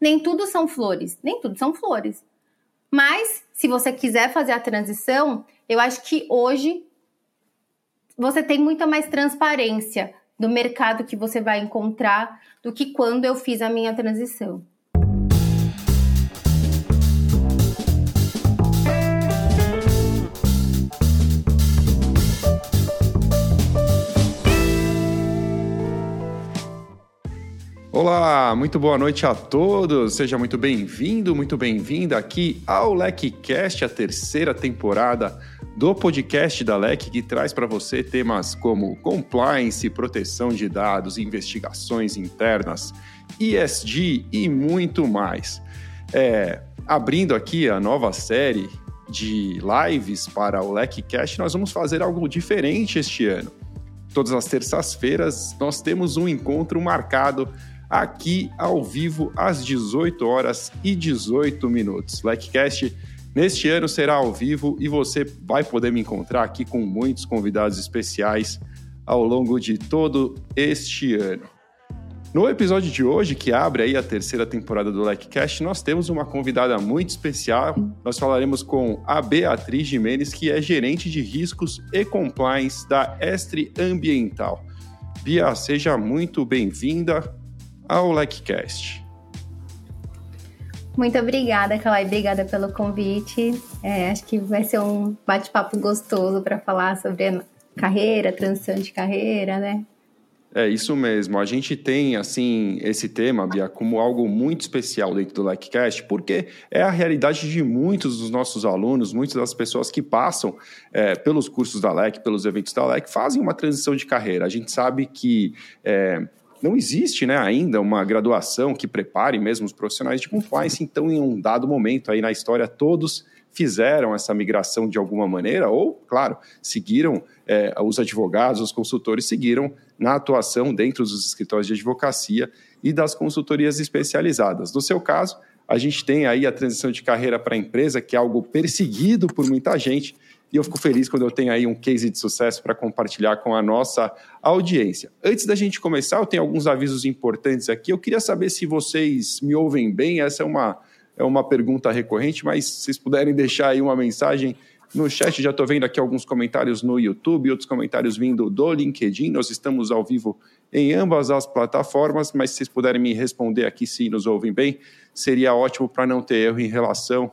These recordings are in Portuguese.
Nem tudo são flores, nem tudo são flores. Mas, se você quiser fazer a transição, eu acho que hoje você tem muita mais transparência do mercado que você vai encontrar do que quando eu fiz a minha transição. Olá, muito boa noite a todos. Seja muito bem-vindo, muito bem-vinda aqui ao LecCast, a terceira temporada do podcast da LEC, que traz para você temas como compliance, proteção de dados, investigações internas, ESG e muito mais. É, abrindo aqui a nova série de lives para o LecCast, nós vamos fazer algo diferente este ano. Todas as terças-feiras nós temos um encontro marcado aqui ao vivo às 18 horas e 18 minutos. Blackcast neste ano será ao vivo e você vai poder me encontrar aqui com muitos convidados especiais ao longo de todo este ano. No episódio de hoje, que abre aí a terceira temporada do LecCast, nós temos uma convidada muito especial. Nós falaremos com a Beatriz Jimenez, que é gerente de riscos e compliance da Estre Ambiental. Bia, seja muito bem-vinda ao LikeCast. Muito obrigada, Kalai. Obrigada pelo convite. É, acho que vai ser um bate-papo gostoso para falar sobre carreira, transição de carreira, né? É isso mesmo. A gente tem assim esse tema, Bia, como algo muito especial dentro do LikeCast, porque é a realidade de muitos dos nossos alunos, muitas das pessoas que passam é, pelos cursos da LEC, pelos eventos da LEC, fazem uma transição de carreira. A gente sabe que é, não existe né, ainda uma graduação que prepare mesmo os profissionais de compliance, então, em um dado momento aí na história, todos fizeram essa migração de alguma maneira, ou, claro, seguiram, é, os advogados, os consultores seguiram na atuação dentro dos escritórios de advocacia e das consultorias especializadas. No seu caso, a gente tem aí a transição de carreira para a empresa, que é algo perseguido por muita gente, e eu fico feliz quando eu tenho aí um case de sucesso para compartilhar com a nossa audiência. Antes da gente começar, eu tenho alguns avisos importantes aqui. Eu queria saber se vocês me ouvem bem. Essa é uma, é uma pergunta recorrente, mas se vocês puderem deixar aí uma mensagem no chat, já estou vendo aqui alguns comentários no YouTube, outros comentários vindo do LinkedIn. Nós estamos ao vivo em ambas as plataformas, mas se vocês puderem me responder aqui se nos ouvem bem, seria ótimo para não ter erro em relação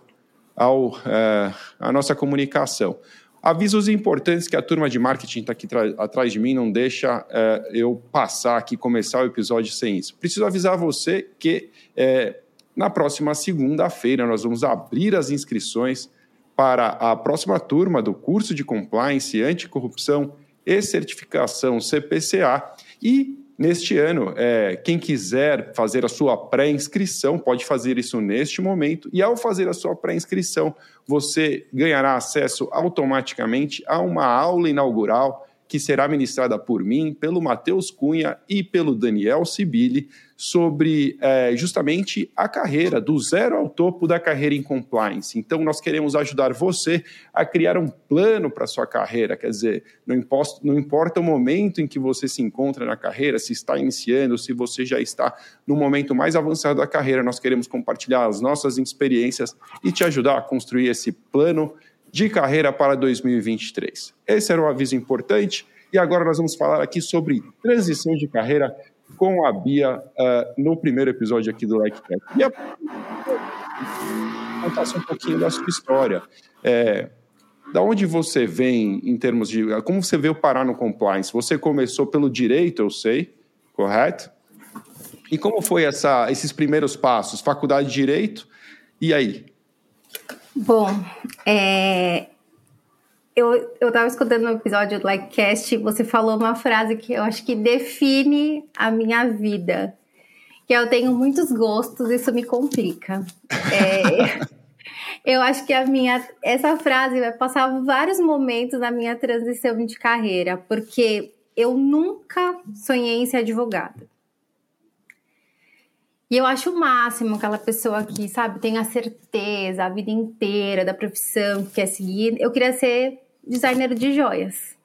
ao, é, a nossa comunicação. Avisos importantes que a turma de marketing está aqui atrás de mim não deixa é, eu passar aqui, começar o episódio sem isso. Preciso avisar você que é, na próxima segunda-feira nós vamos abrir as inscrições para a próxima turma do curso de Compliance, Anticorrupção e Certificação CPCA e Neste ano, é, quem quiser fazer a sua pré-inscrição pode fazer isso neste momento, e ao fazer a sua pré-inscrição, você ganhará acesso automaticamente a uma aula inaugural que será ministrada por mim, pelo Matheus Cunha e pelo Daniel Sibili sobre é, justamente a carreira, do zero ao topo da carreira em compliance. Então, nós queremos ajudar você a criar um plano para a sua carreira, quer dizer, não, imposto, não importa o momento em que você se encontra na carreira, se está iniciando, se você já está no momento mais avançado da carreira, nós queremos compartilhar as nossas experiências e te ajudar a construir esse plano de carreira para 2023. Esse era um aviso importante. E agora nós vamos falar aqui sobre transição de carreira com a Bia uh, no primeiro episódio aqui do Like Cat. Bia, contasse um pouquinho da sua história. É, da onde você vem em termos de. Como você veio parar no compliance? Você começou pelo direito, eu sei, correto? E como foi essa, esses primeiros passos? Faculdade de Direito, e aí? Bom, é, eu, eu tava escutando no episódio do Likecast, você falou uma frase que eu acho que define a minha vida. Que eu tenho muitos gostos, isso me complica. É, eu acho que a minha essa frase vai passar vários momentos na minha transição de carreira, porque eu nunca sonhei em ser advogada. E eu acho o máximo aquela pessoa que, sabe, tem a certeza a vida inteira da profissão que quer seguir. Eu queria ser designer de joias.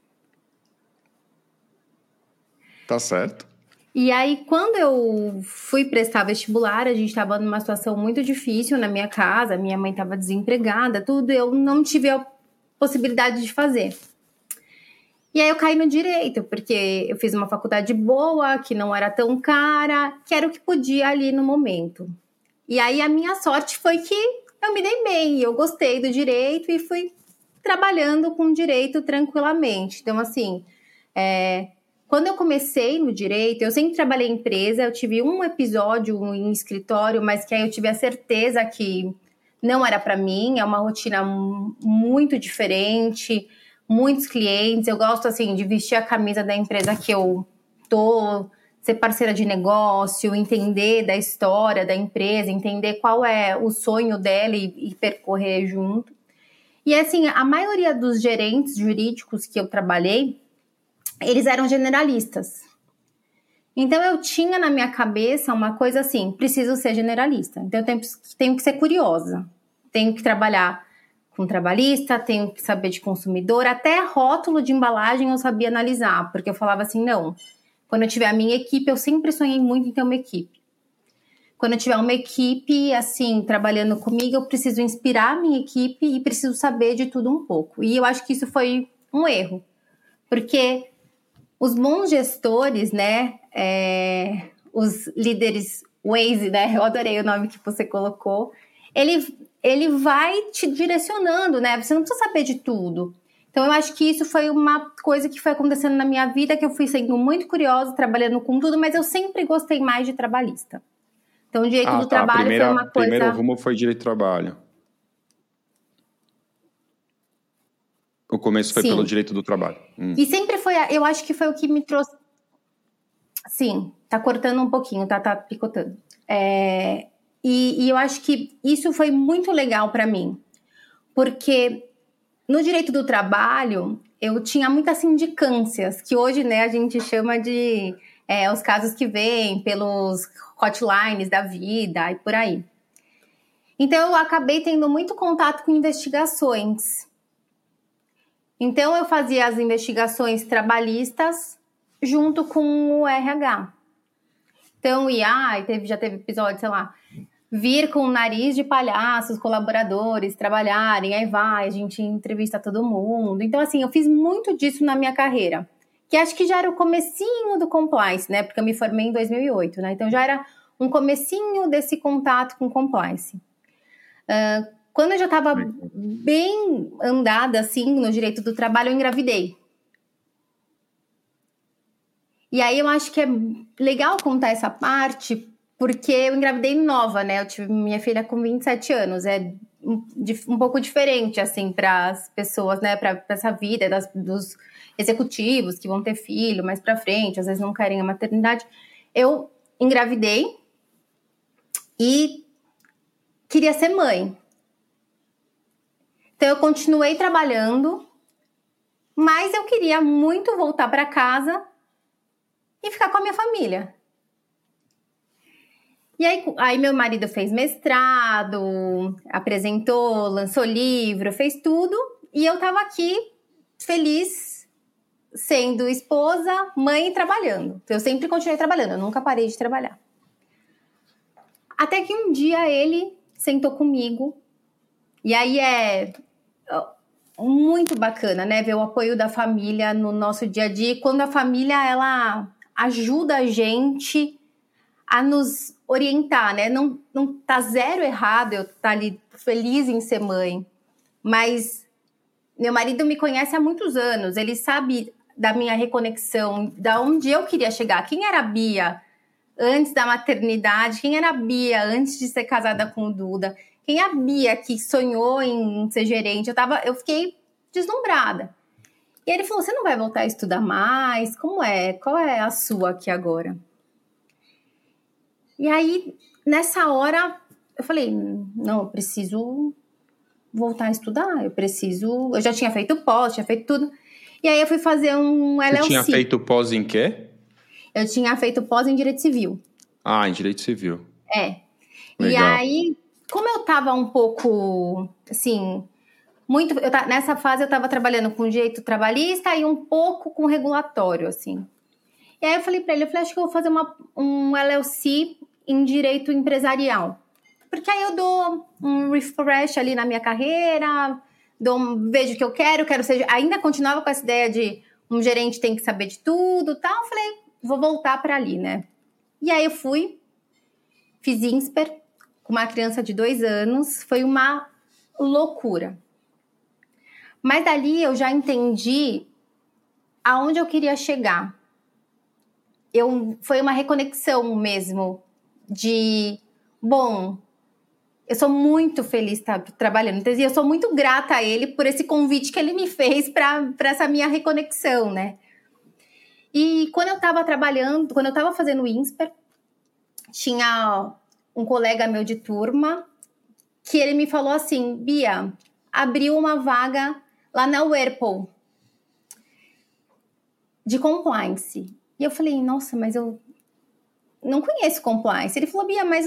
Tá certo. E aí, quando eu fui prestar vestibular, a gente estava numa situação muito difícil na minha casa, minha mãe estava desempregada, tudo, eu não tive a possibilidade de fazer. E aí eu caí no direito, porque eu fiz uma faculdade boa, que não era tão cara, que era o que podia ali no momento. E aí a minha sorte foi que eu me dei bem, eu gostei do direito e fui trabalhando com direito tranquilamente. Então, assim, é, quando eu comecei no direito, eu sempre trabalhei em empresa, eu tive um episódio em escritório, mas que aí eu tive a certeza que não era para mim, é uma rotina muito diferente, muitos clientes, eu gosto assim de vestir a camisa da empresa que eu tô, ser parceira de negócio, entender da história da empresa, entender qual é o sonho dela e, e percorrer junto. E assim, a maioria dos gerentes jurídicos que eu trabalhei, eles eram generalistas. Então eu tinha na minha cabeça uma coisa assim: preciso ser generalista. Então eu tenho, tenho que ser curiosa, tenho que trabalhar com trabalhista, tenho que saber de consumidor, até rótulo de embalagem eu sabia analisar, porque eu falava assim: não, quando eu tiver a minha equipe, eu sempre sonhei muito em ter uma equipe. Quando eu tiver uma equipe assim trabalhando comigo, eu preciso inspirar a minha equipe e preciso saber de tudo um pouco. E eu acho que isso foi um erro, porque os bons gestores, né, é, os líderes Waze, né, eu adorei o nome que você colocou, ele, ele vai te direcionando, né, você não precisa saber de tudo. Então, eu acho que isso foi uma coisa que foi acontecendo na minha vida, que eu fui sendo muito curiosa, trabalhando com tudo, mas eu sempre gostei mais de trabalhista. Então, o direito ah, do tá. trabalho primeira, foi uma coisa... Primeiro rumo foi direito do trabalho. O começo foi Sim. pelo direito do trabalho. Hum. E sempre foi, eu acho que foi o que me trouxe. Sim, tá cortando um pouquinho, tá, tá picotando. É, e, e eu acho que isso foi muito legal para mim, porque no direito do trabalho eu tinha muitas sindicâncias, que hoje né, a gente chama de é, os casos que vêm pelos hotlines da vida e por aí. Então eu acabei tendo muito contato com investigações. Então eu fazia as investigações trabalhistas junto com o RH. Então e teve, já teve episódio, sei lá, vir com o nariz de palhaço, os colaboradores trabalharem, aí vai, a gente entrevista todo mundo. Então, assim, eu fiz muito disso na minha carreira. Que acho que já era o comecinho do compliance, né? Porque eu me formei em 2008, né? Então já era um comecinho desse contato com compliance. Uh, quando eu já estava bem andada, assim, no direito do trabalho, eu engravidei. E aí eu acho que é legal contar essa parte, porque eu engravidei nova, né? Eu tive minha filha com 27 anos. É um, um pouco diferente, assim, para as pessoas, né? Para essa vida das, dos executivos que vão ter filho mais para frente, às vezes não querem a maternidade. Eu engravidei e queria ser mãe. Então eu continuei trabalhando, mas eu queria muito voltar para casa e ficar com a minha família. E aí, aí meu marido fez mestrado, apresentou, lançou livro, fez tudo, e eu tava aqui feliz sendo esposa, mãe e trabalhando. Eu sempre continuei trabalhando, eu nunca parei de trabalhar. Até que um dia ele sentou comigo, e aí é muito bacana, né? Ver o apoio da família no nosso dia a dia. Quando a família ela ajuda a gente a nos orientar, né? Não, não tá zero errado eu estar tá ali feliz em ser mãe, mas meu marido me conhece há muitos anos, ele sabe da minha reconexão, da onde eu queria chegar. Quem era a Bia antes da maternidade? Quem era a Bia antes de ser casada com o Duda? Quem é a Bia que sonhou em ser gerente? Eu, tava, eu fiquei deslumbrada. E ele falou: Você não vai voltar a estudar mais? Como é? Qual é a sua aqui agora? E aí, nessa hora, eu falei: Não, eu preciso voltar a estudar. Eu preciso. Eu já tinha feito pós, tinha feito tudo. E aí, eu fui fazer um LLC. Você tinha feito pós em quê? Eu tinha feito pós em direito civil. Ah, em direito civil. É. Legal. E aí, como eu tava um pouco, assim, muito. Eu, nessa fase eu estava trabalhando com direito trabalhista e um pouco com regulatório, assim. E aí eu falei para ele, eu falei, acho que eu vou fazer uma, um LLC em direito empresarial. Porque aí eu dou um refresh ali na minha carreira, dou um, vejo o que eu quero, quero ser. Ainda continuava com essa ideia de um gerente tem que saber de tudo tal. Falei, vou voltar para ali, né? E aí eu fui, fiz INSPER com uma criança de dois anos, foi uma loucura. Mas dali eu já entendi aonde eu queria chegar. Eu, foi uma reconexão mesmo de, bom, eu sou muito feliz tá, trabalhando. E eu sou muito grata a ele por esse convite que ele me fez para essa minha reconexão, né? E quando eu estava trabalhando, quando eu estava fazendo o INSPER, tinha um colega meu de turma que ele me falou assim: Bia, abriu uma vaga lá na Whirlpool de compliance. E eu falei: nossa, mas eu não conheço compliance. Ele falou: Bia, mas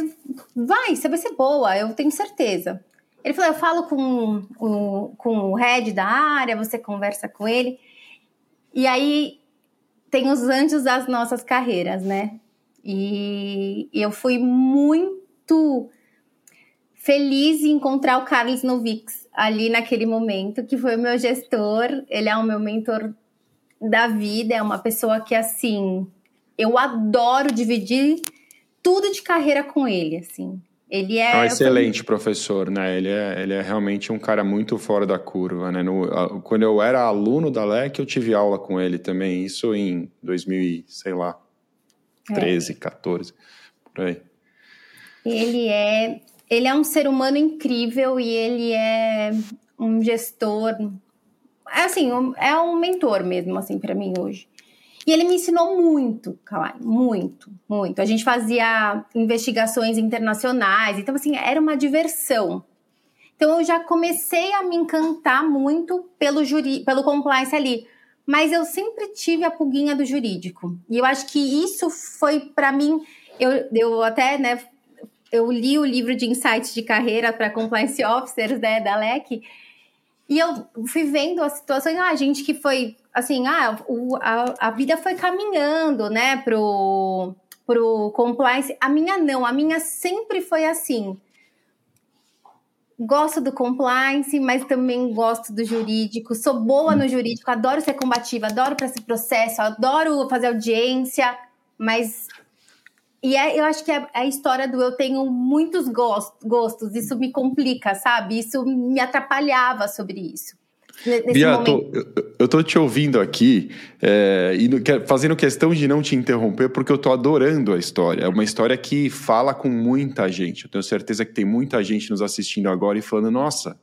vai, você vai ser boa, eu tenho certeza. Ele falou: eu falo com o, com o head da área, você conversa com ele. E aí tem os anjos das nossas carreiras, né? E eu fui muito feliz em encontrar o Carlos Novix ali naquele momento, que foi o meu gestor. Ele é o meu mentor da vida, é uma pessoa que, assim, eu adoro dividir tudo de carreira com ele, assim. Ele é, é um excelente professor, né? Ele é, ele é realmente um cara muito fora da curva, né? No, quando eu era aluno da LEC, eu tive aula com ele também, isso em 2000, sei lá, 13, é. 14, por aí. Ele é, ele é um ser humano incrível e ele é um gestor, é assim, é um mentor mesmo, assim, para mim hoje. E ele me ensinou muito, Kawai, muito, muito. A gente fazia investigações internacionais, então assim, era uma diversão. Então eu já comecei a me encantar muito pelo juri, pelo compliance ali mas eu sempre tive a pulguinha do jurídico. E eu acho que isso foi para mim, eu, eu até, né, eu li o livro de insights de carreira para compliance officers, né, da LEC, e eu fui vendo as situações, ah, gente que foi assim, ah, o, a, a vida foi caminhando, né, pro pro compliance. A minha não, a minha sempre foi assim gosto do compliance, mas também gosto do jurídico. Sou boa no jurídico, adoro ser combativa, adoro para esse processo, adoro fazer audiência, mas e é, eu acho que é a história do eu tenho muitos gostos, isso me complica, sabe? Isso me atrapalhava sobre isso. Bia, tô, eu, tô te ouvindo aqui é, e fazendo questão de não te interromper, porque eu tô adorando a história. É uma história que fala com muita gente. Eu tenho certeza que tem muita gente nos assistindo agora e falando: nossa,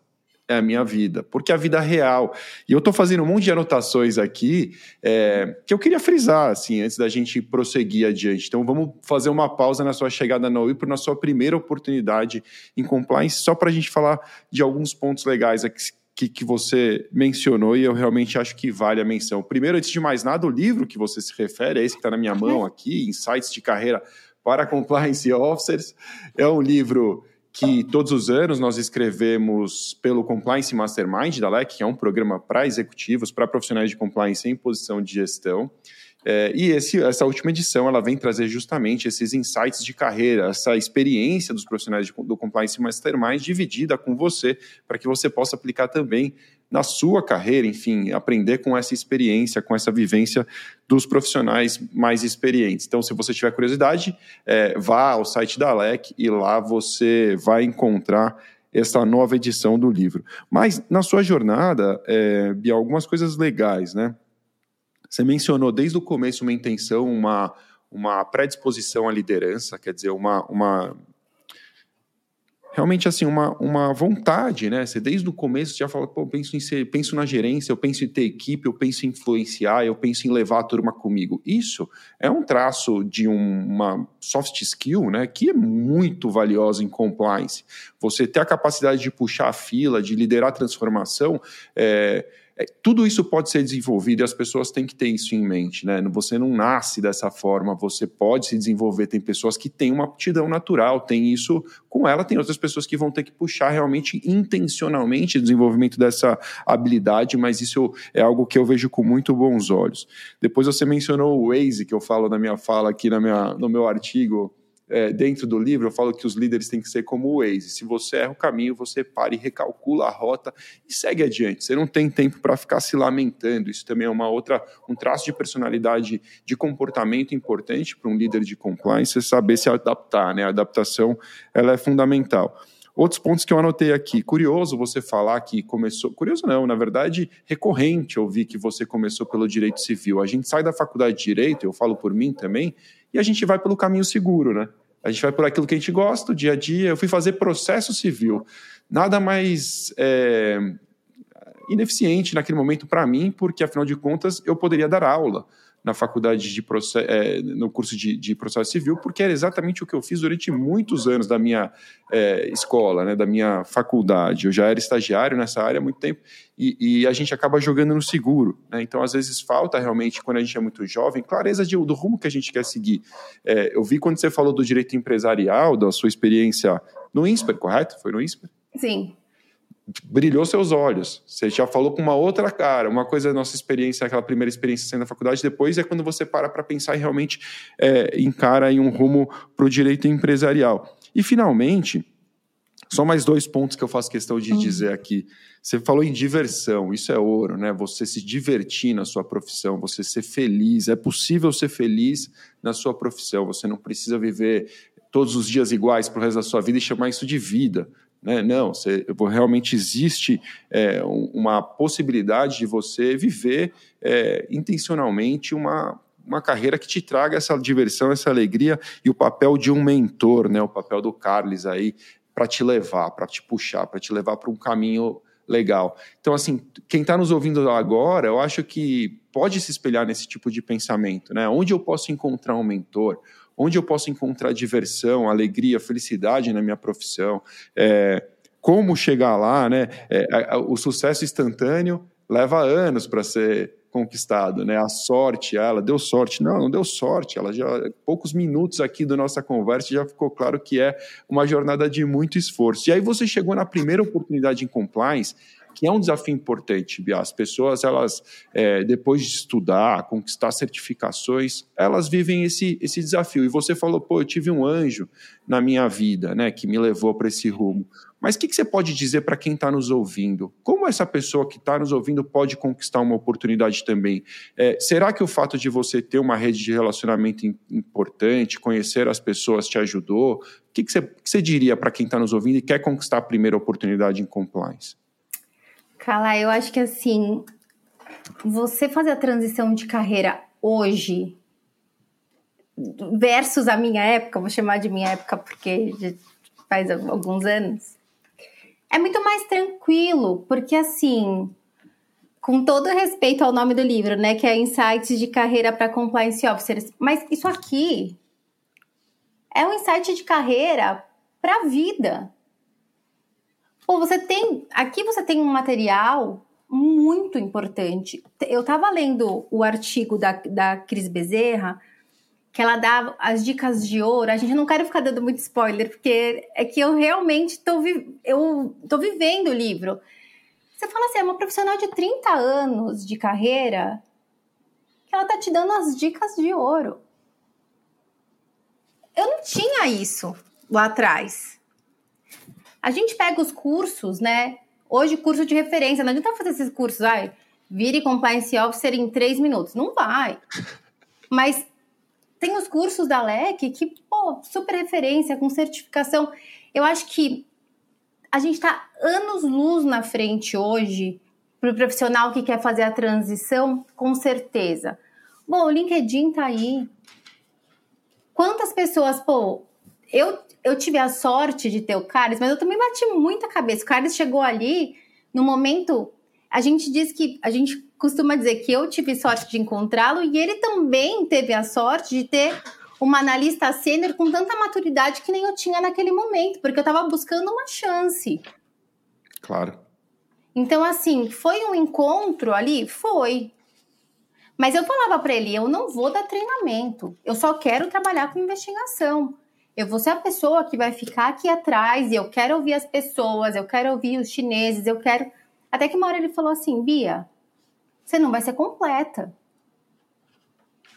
é a minha vida, porque é a vida real. E eu estou fazendo um monte de anotações aqui é, que eu queria frisar, assim, antes da gente prosseguir adiante. Então, vamos fazer uma pausa na sua chegada na UIPRO, na sua primeira oportunidade em compliance, só para a gente falar de alguns pontos legais aqui que, que você mencionou e eu realmente acho que vale a menção. Primeiro, antes de mais nada, o livro que você se refere, é esse que está na minha mão aqui, Insights de Carreira para Compliance Officers, é um livro que todos os anos nós escrevemos pelo Compliance Mastermind da LEC, que é um programa para executivos, para profissionais de compliance em posição de gestão. É, e esse, essa última edição ela vem trazer justamente esses insights de carreira, essa experiência dos profissionais de, do Compliance Mastermind dividida com você, para que você possa aplicar também na sua carreira, enfim, aprender com essa experiência, com essa vivência dos profissionais mais experientes. Então, se você tiver curiosidade, é, vá ao site da Alec e lá você vai encontrar essa nova edição do livro. Mas na sua jornada, é, Bia, algumas coisas legais, né? Você mencionou desde o começo uma intenção, uma, uma predisposição à liderança, quer dizer, uma, uma realmente assim uma, uma vontade, né? Você desde o começo já fala, pô, penso em ser, penso na gerência, eu penso em ter equipe, eu penso em influenciar, eu penso em levar a turma comigo. Isso é um traço de um, uma soft skill, né? Que é muito valiosa em compliance. Você ter a capacidade de puxar a fila, de liderar a transformação, é, tudo isso pode ser desenvolvido e as pessoas têm que ter isso em mente, né? Você não nasce dessa forma, você pode se desenvolver. Tem pessoas que têm uma aptidão natural, tem isso com ela, tem outras pessoas que vão ter que puxar realmente intencionalmente o desenvolvimento dessa habilidade, mas isso é algo que eu vejo com muito bons olhos. Depois você mencionou o Waze, que eu falo na minha fala aqui na minha, no meu artigo é, dentro do livro, eu falo que os líderes têm que ser como o Waze. Se você erra o caminho, você para e recalcula a rota e segue adiante. Você não tem tempo para ficar se lamentando. Isso também é uma outra, um traço de personalidade, de comportamento importante para um líder de compliance, é saber se adaptar. Né? A adaptação ela é fundamental. Outros pontos que eu anotei aqui. Curioso você falar que começou. Curioso não, na verdade, recorrente ouvir que você começou pelo direito civil. A gente sai da faculdade de direito, eu falo por mim também, e a gente vai pelo caminho seguro, né? A gente vai por aquilo que a gente gosta, dia a dia. Eu fui fazer processo civil. Nada mais é, ineficiente naquele momento para mim, porque afinal de contas eu poderia dar aula na faculdade de processo, é, no curso de, de, processo civil, porque era exatamente o que eu fiz durante muitos anos da minha é, escola, né, da minha faculdade. Eu já era estagiário nessa área há muito tempo e, e a gente acaba jogando no seguro. Né? Então, às vezes, falta realmente, quando a gente é muito jovem, clareza de, do rumo que a gente quer seguir. É, eu vi quando você falou do direito empresarial, da sua experiência no INSPER, correto? Foi no INSPER? Sim brilhou seus olhos. Você já falou com uma outra cara. Uma coisa é a nossa experiência, aquela primeira experiência sendo na faculdade, depois é quando você para para pensar e realmente é, encara em um rumo para o direito empresarial. E, finalmente, só mais dois pontos que eu faço questão de hum. dizer aqui. Você falou em diversão, isso é ouro, né? Você se divertir na sua profissão, você ser feliz. É possível ser feliz na sua profissão. Você não precisa viver todos os dias iguais para o resto da sua vida e chamar isso de vida. Né? Não, você, realmente existe é, uma possibilidade de você viver é, intencionalmente uma, uma carreira que te traga essa diversão, essa alegria e o papel de um mentor, né? o papel do Carles aí, para te levar, para te puxar, para te levar para um caminho legal. Então, assim, quem está nos ouvindo agora, eu acho que pode se espelhar nesse tipo de pensamento, né? Onde eu posso encontrar um mentor? Onde eu posso encontrar diversão, alegria, felicidade na minha profissão, é, como chegar lá, né? É, o sucesso instantâneo leva anos para ser conquistado, né? A sorte, ela deu sorte. Não, não deu sorte. Ela já poucos minutos aqui da nossa conversa já ficou claro que é uma jornada de muito esforço. E aí você chegou na primeira oportunidade em compliance que é um desafio importante, Bia. As pessoas, elas, é, depois de estudar, conquistar certificações, elas vivem esse, esse desafio. E você falou, pô, eu tive um anjo na minha vida, né, que me levou para esse rumo. Mas o que, que, você pode dizer para quem está nos ouvindo? Como essa pessoa que está nos ouvindo pode conquistar uma oportunidade também? É, será que o fato de você ter uma rede de relacionamento importante, conhecer as pessoas, te ajudou? O que, que, você, que você diria para quem está nos ouvindo e quer conquistar a primeira oportunidade em compliance? Cala, eu acho que assim, você fazer a transição de carreira hoje versus a minha época, vou chamar de minha época porque faz alguns anos, é muito mais tranquilo, porque assim, com todo respeito ao nome do livro, né, que é Insights de Carreira para Compliance Officers, mas isso aqui é um insight de carreira para a vida. Pô, você tem. Aqui você tem um material muito importante. Eu estava lendo o artigo da, da Cris Bezerra, que ela dá as dicas de ouro. A gente não quero ficar dando muito spoiler, porque é que eu realmente estou eu tô vivendo o livro. Você fala assim, é uma profissional de 30 anos de carreira que ela tá te dando as dicas de ouro. Eu não tinha isso lá atrás. A gente pega os cursos, né? Hoje, curso de referência, não adianta fazer esses cursos, ai, vire compliance officer em três minutos. Não vai. Mas tem os cursos da LEC que, pô, super referência, com certificação. Eu acho que a gente está anos luz na frente hoje para o profissional que quer fazer a transição, com certeza. Bom, o LinkedIn tá aí. Quantas pessoas, pô, eu eu tive a sorte de ter o Carlos, mas eu também bati muita cabeça. O Carlos chegou ali no momento. A gente diz que a gente costuma dizer que eu tive sorte de encontrá-lo e ele também teve a sorte de ter uma analista sênior com tanta maturidade que nem eu tinha naquele momento, porque eu estava buscando uma chance. Claro. Então, assim, foi um encontro ali? Foi. Mas eu falava para ele: eu não vou dar treinamento, eu só quero trabalhar com investigação. Eu vou ser a pessoa que vai ficar aqui atrás e eu quero ouvir as pessoas, eu quero ouvir os chineses, eu quero. Até que uma hora ele falou assim: Bia, você não vai ser completa.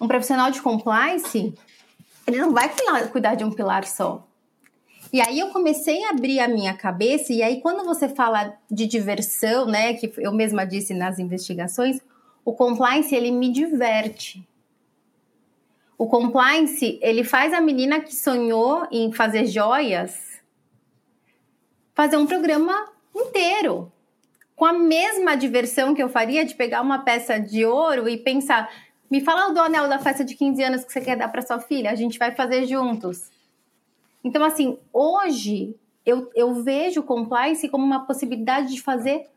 Um profissional de compliance, ele não vai cuidar de um pilar só. E aí eu comecei a abrir a minha cabeça, e aí quando você fala de diversão, né, que eu mesma disse nas investigações, o compliance ele me diverte. O compliance, ele faz a menina que sonhou em fazer joias fazer um programa inteiro com a mesma diversão que eu faria de pegar uma peça de ouro e pensar, me fala do anel da festa de 15 anos que você quer dar para sua filha, a gente vai fazer juntos. Então, assim, hoje eu, eu vejo compliance como uma possibilidade de fazer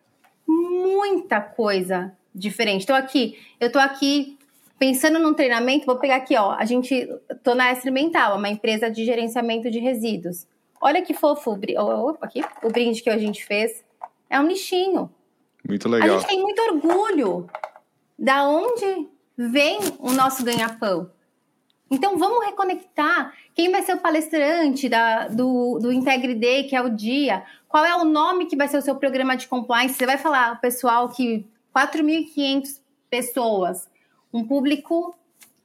muita coisa diferente. Estou aqui, eu estou aqui pensando num treinamento, vou pegar aqui, ó, a gente, tô na Experimental, uma empresa de gerenciamento de resíduos. Olha que fofo, o, aqui, o brinde que a gente fez. É um lixinho. Muito legal. A gente tem muito orgulho da onde vem o nosso ganha-pão. Então vamos reconectar. Quem vai ser o palestrante da, do, do Integre Day, que é o dia? Qual é o nome que vai ser o seu programa de compliance? Você vai falar o pessoal que 4.500 pessoas, um público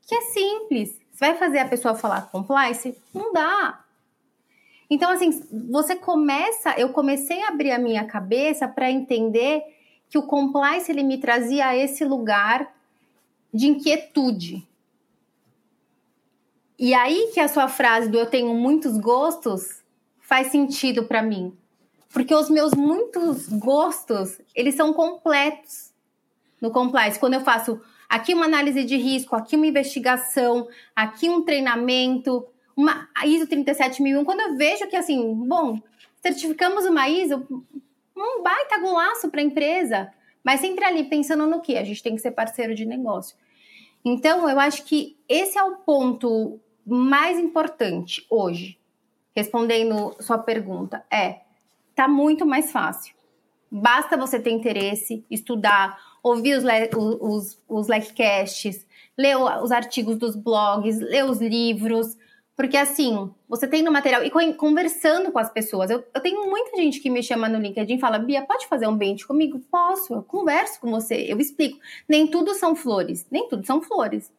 que é simples. Você vai fazer a pessoa falar compliance? Não dá. Então, assim, você começa, eu comecei a abrir a minha cabeça para entender que o compliance ele me trazia a esse lugar de inquietude. E aí que a sua frase do eu tenho muitos gostos faz sentido para mim. Porque os meus muitos gostos, eles são completos no compliance. Quando eu faço aqui uma análise de risco, aqui uma investigação, aqui um treinamento, uma ISO 37001, quando eu vejo que assim, bom, certificamos uma ISO, um baita golaço para a empresa, mas sempre ali pensando no que a gente tem que ser parceiro de negócio. Então, eu acho que esse é o ponto mais importante hoje, respondendo sua pergunta, é tá muito mais fácil. Basta você ter interesse, estudar, ouvir os, os, os leckcasts, ler os artigos dos blogs, ler os livros, porque assim, você tem no material, e conversando com as pessoas, eu, eu, tenho muita gente que me chama no LinkedIn e fala, Bia, pode fazer um bench comigo? Posso, eu converso com você, eu explico. Nem tudo são flores, nem tudo são flores.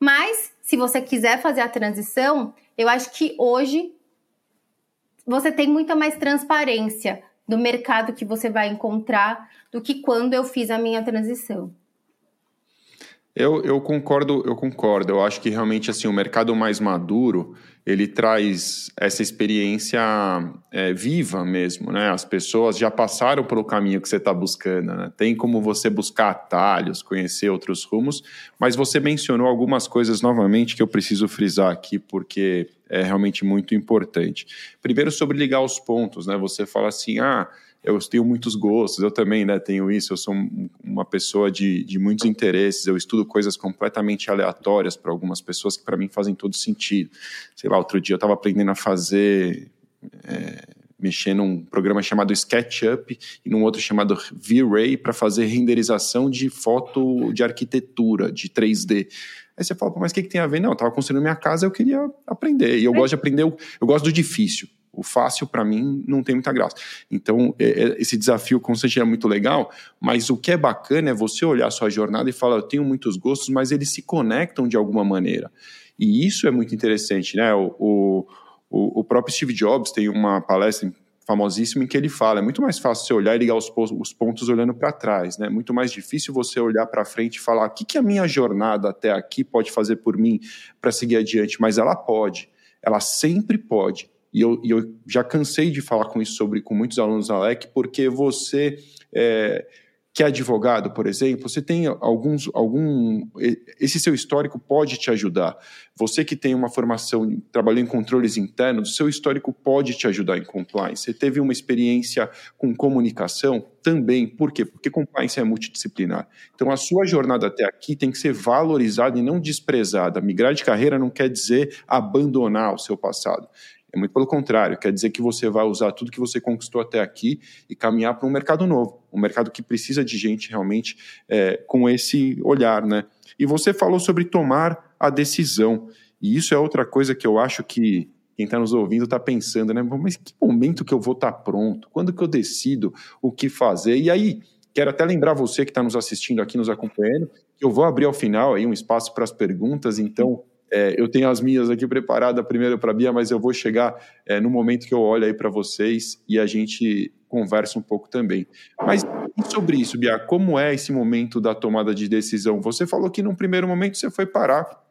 Mas, se você quiser fazer a transição, eu acho que hoje você tem muita mais transparência do mercado que você vai encontrar do que quando eu fiz a minha transição. Eu, eu concordo, eu concordo. Eu acho que realmente assim o mercado mais maduro ele traz essa experiência é, viva mesmo, né? As pessoas já passaram pelo caminho que você está buscando. Né? Tem como você buscar atalhos, conhecer outros rumos, mas você mencionou algumas coisas novamente que eu preciso frisar aqui porque é realmente muito importante. Primeiro sobre ligar os pontos, né? Você fala assim, ah eu tenho muitos gostos, eu também né, tenho isso, eu sou uma pessoa de, de muitos interesses, eu estudo coisas completamente aleatórias para algumas pessoas que para mim fazem todo sentido. Sei lá, outro dia eu estava aprendendo a fazer, é, mexer num programa chamado SketchUp e num outro chamado V-Ray para fazer renderização de foto de arquitetura, de 3D. Aí você fala, mas o que, que tem a ver? Não, eu estava construindo minha casa, eu queria aprender. E eu é. gosto de aprender, eu gosto do difícil. O fácil, para mim, não tem muita graça. Então, é, é, esse desafio constante é muito legal, mas o que é bacana é você olhar a sua jornada e falar: eu tenho muitos gostos, mas eles se conectam de alguma maneira. E isso é muito interessante, né? O, o, o próprio Steve Jobs tem uma palestra famosíssima em que ele fala: é muito mais fácil você olhar e ligar os, os pontos olhando para trás, né? Muito mais difícil você olhar para frente e falar: o que, que a minha jornada até aqui pode fazer por mim para seguir adiante? Mas ela pode, ela sempre pode. E eu, e eu já cansei de falar com isso sobre com muitos alunos da LEC, porque você é, que é advogado, por exemplo, você tem alguns algum esse seu histórico pode te ajudar. Você que tem uma formação, trabalhou em controles internos, seu histórico pode te ajudar em compliance. Você teve uma experiência com comunicação também, por quê? Porque compliance é multidisciplinar. Então a sua jornada até aqui tem que ser valorizada e não desprezada. Migrar de carreira não quer dizer abandonar o seu passado É muito pelo contrário, quer dizer que você vai usar tudo que você conquistou até aqui e caminhar para um mercado novo, um mercado que precisa de gente realmente é, com esse olhar, né? E você falou sobre tomar a decisão. E isso é outra coisa que eu acho que quem está nos ouvindo está pensando, né? Mas que momento que eu vou estar tá pronto? Quando que eu decido o que fazer? E aí, quero até lembrar você que está nos assistindo aqui, nos acompanhando, que eu vou abrir ao final aí um espaço para as perguntas, então é, eu tenho as minhas aqui preparadas primeiro para a Bia, mas eu vou chegar é, no momento que eu olho aí para vocês e a gente conversa um pouco também. Mas sobre isso, Bia, como é esse momento da tomada de decisão? Você falou que num primeiro momento você foi parar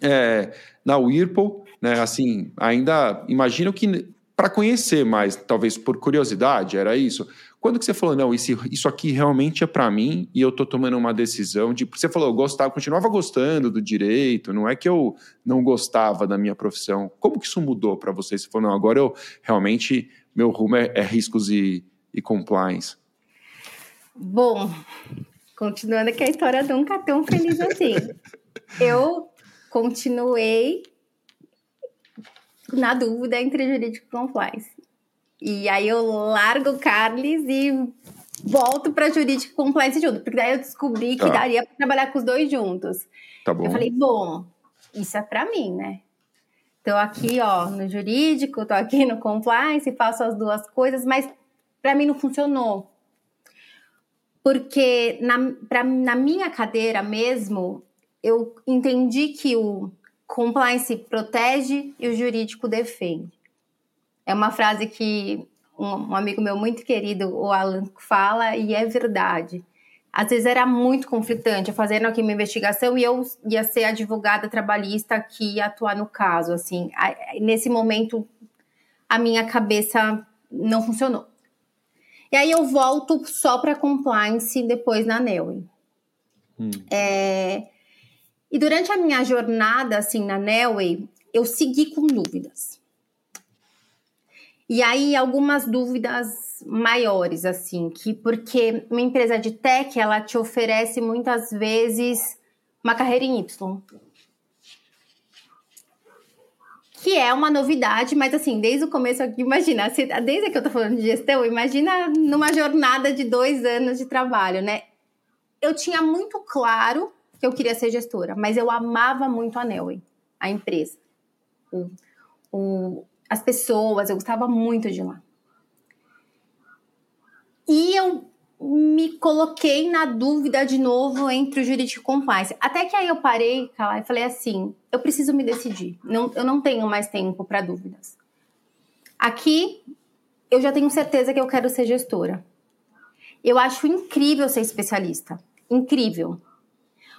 é, na Whirlpool, né? Assim, ainda imagino que para conhecer mais, talvez por curiosidade, era isso. Quando que você falou, não, isso, isso aqui realmente é para mim e eu tô tomando uma decisão de. Você falou, eu gostava, continuava gostando do direito, não é que eu não gostava da minha profissão. Como que isso mudou para você? Você falou, não, agora eu realmente, meu rumo é, é riscos e, e compliance. Bom, continuando que a história nunca é tão feliz assim. eu continuei na dúvida entre jurídico e compliance. E aí eu largo o Carles e volto para jurídico e compliance junto, porque daí eu descobri que tá. daria para trabalhar com os dois juntos. Tá bom. Eu falei, bom, isso é para mim, né? Tô aqui, ó, no jurídico, tô aqui no compliance, faço as duas coisas, mas para mim não funcionou. Porque na, pra, na minha cadeira mesmo, eu entendi que o compliance protege e o jurídico defende. É uma frase que um, amigo meu muito querido, o Alan, fala e é verdade. Às vezes era muito conflitante, eu fazendo aqui uma investigação e eu ia ser advogada trabalhista que ia atuar no caso, assim. Nesse momento, a minha cabeça não funcionou. E aí eu volto só para compliance depois na Nelwyn. Hum. É, e durante a minha jornada, assim, na Nelway, eu segui com dúvidas. E aí, algumas dúvidas maiores, assim, que porque uma empresa de tech, ela te oferece muitas vezes uma carreira em Y. Que é uma novidade, mas assim, desde o começo aqui, imagina, desde que eu tô falando de gestão, imagina numa jornada de dois anos de trabalho, né? Eu tinha muito claro que eu queria ser gestora, mas eu amava muito a Nelway, a empresa, o, o, as pessoas, eu gostava muito de lá. E eu me coloquei na dúvida de novo entre o jurídico e compliance. Até que aí eu parei lá e falei assim: eu preciso me decidir. Não, eu não tenho mais tempo para dúvidas. Aqui eu já tenho certeza que eu quero ser gestora. Eu acho incrível ser especialista. Incrível.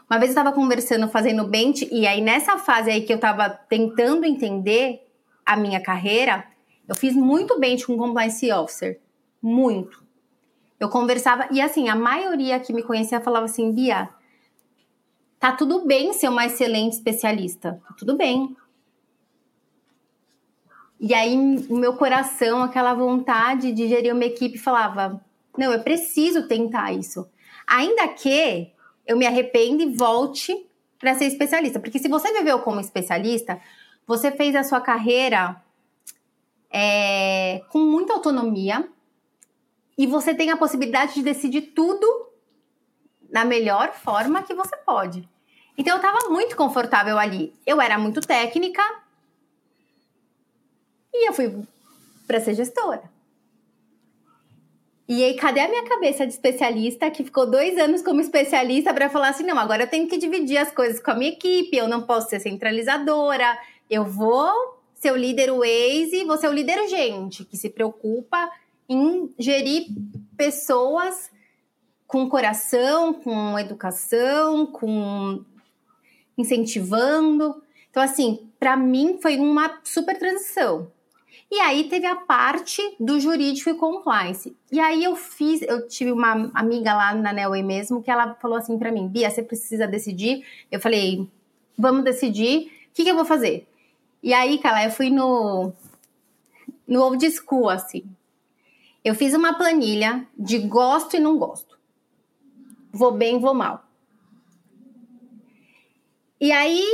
Uma vez eu estava conversando, fazendo bench, e aí nessa fase aí que eu estava tentando entender a minha carreira, eu fiz muito bench com compliance officer. Muito. Eu conversava, e assim, a maioria que me conhecia falava assim, Bia, tá tudo bem ser uma excelente especialista. Tá tudo bem. E aí, o meu coração, aquela vontade de gerir uma equipe, falava: não, eu preciso tentar isso. Ainda que eu me arrependo e volte para ser especialista. Porque se você viveu como especialista, você fez a sua carreira é, com muita autonomia e você tem a possibilidade de decidir tudo na melhor forma que você pode. Então eu estava muito confortável ali. Eu era muito técnica e eu fui para ser gestora. E aí, cadê a minha cabeça de especialista que ficou dois anos como especialista para falar assim: não, agora eu tenho que dividir as coisas com a minha equipe, eu não posso ser centralizadora, eu vou ser o líder Waze, vou ser o líder gente, que se preocupa em gerir pessoas com coração, com educação, com incentivando. Então, assim, para mim foi uma super transição. E aí teve a parte do jurídico e compliance. E aí eu fiz, eu tive uma amiga lá na Nelway mesmo que ela falou assim para mim, Bia, você precisa decidir. Eu falei, vamos decidir. O que, que eu vou fazer? E aí, cara, eu fui no no old school assim. Eu fiz uma planilha de gosto e não gosto. Vou bem, vou mal. E aí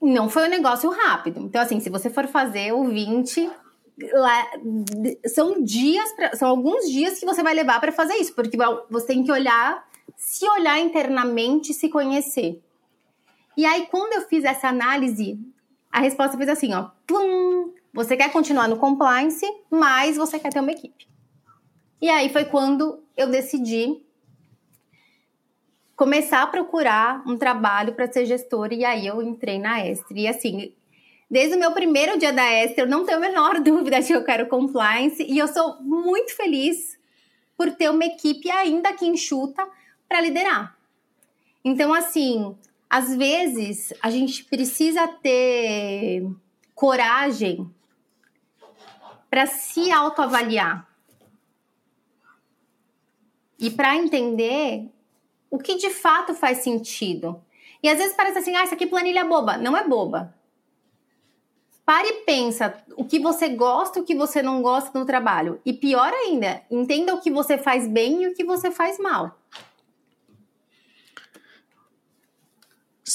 não foi um negócio rápido. Então, assim, se você for fazer o 20, lá, são dias, pra, são alguns dias que você vai levar para fazer isso, porque você tem que olhar, se olhar internamente, se conhecer. E aí, quando eu fiz essa análise, a resposta fez assim, ó, plum, você quer continuar no compliance, mas você quer ter uma equipe. E aí foi quando eu decidi começar a procurar um trabalho para ser gestora e aí eu entrei na Estre. E assim, desde o meu primeiro dia da Estre, eu não tenho a menor dúvida de que eu quero compliance e eu sou muito feliz por ter uma equipe ainda que enxuta para liderar. Então, assim, às vezes a gente precisa ter coragem para se autoavaliar e para entender o que de fato faz sentido. E às vezes parece assim, ah, isso aqui planilha é boba. Não é boba. Pare e pensa o que você gosta e o que você não gosta no trabalho. E pior ainda, entenda o que você faz bem e o que você faz mal.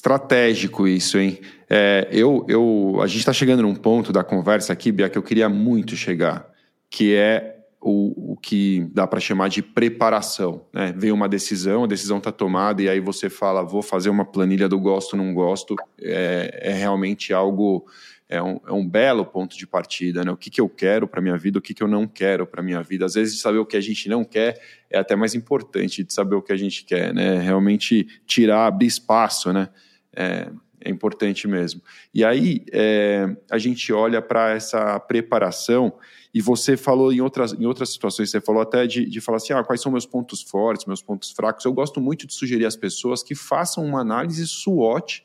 Estratégico isso, hein? É, eu, eu, a gente está chegando num ponto da conversa aqui, Bia, que eu queria muito chegar, que é o, o que dá para chamar de preparação. Né? Vem uma decisão, a decisão está tomada e aí você fala, vou fazer uma planilha do gosto, não gosto. É, é realmente algo, é um, é um, belo ponto de partida. Né? O que, que eu quero para minha vida, o que, que eu não quero para minha vida. Às vezes, saber o que a gente não quer é até mais importante de saber o que a gente quer. Né? Realmente tirar, abrir espaço, né? É, é importante mesmo. E aí é, a gente olha para essa preparação e você falou em outras, em outras situações, você falou até de, de falar assim, ah, quais são meus pontos fortes, meus pontos fracos. Eu gosto muito de sugerir às pessoas que façam uma análise SWOT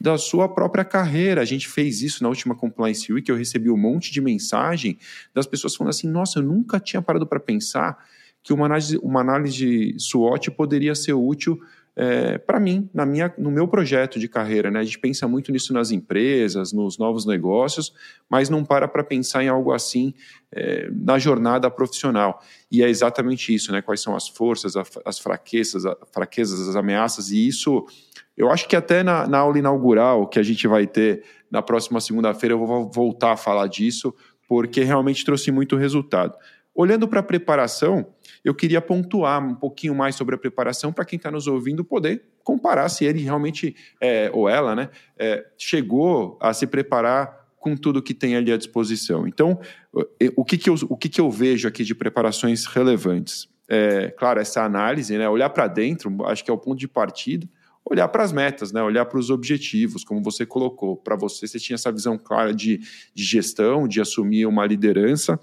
da sua própria carreira. A gente fez isso na última Compliance Week, eu recebi um monte de mensagem das pessoas falando assim, nossa, eu nunca tinha parado para pensar que uma análise, uma análise SWOT poderia ser útil é, para mim, na minha, no meu projeto de carreira. Né? A gente pensa muito nisso nas empresas, nos novos negócios, mas não para para pensar em algo assim é, na jornada profissional. E é exatamente isso, né? quais são as forças, as fraquezas, as fraquezas, as ameaças, e isso, eu acho que até na, na aula inaugural que a gente vai ter na próxima segunda-feira, eu vou voltar a falar disso, porque realmente trouxe muito resultado. Olhando para a preparação, eu queria pontuar um pouquinho mais sobre a preparação para quem está nos ouvindo poder comparar se ele realmente, é, ou ela, né, é, chegou a se preparar com tudo que tem ali à disposição. Então, o que, que, eu, o que, que eu vejo aqui de preparações relevantes? É, claro, essa análise, né, olhar para dentro, acho que é o ponto de partida, olhar para as metas, né? olhar para os objetivos, como você colocou. Para você, você tinha essa visão clara de, de gestão, de assumir uma liderança,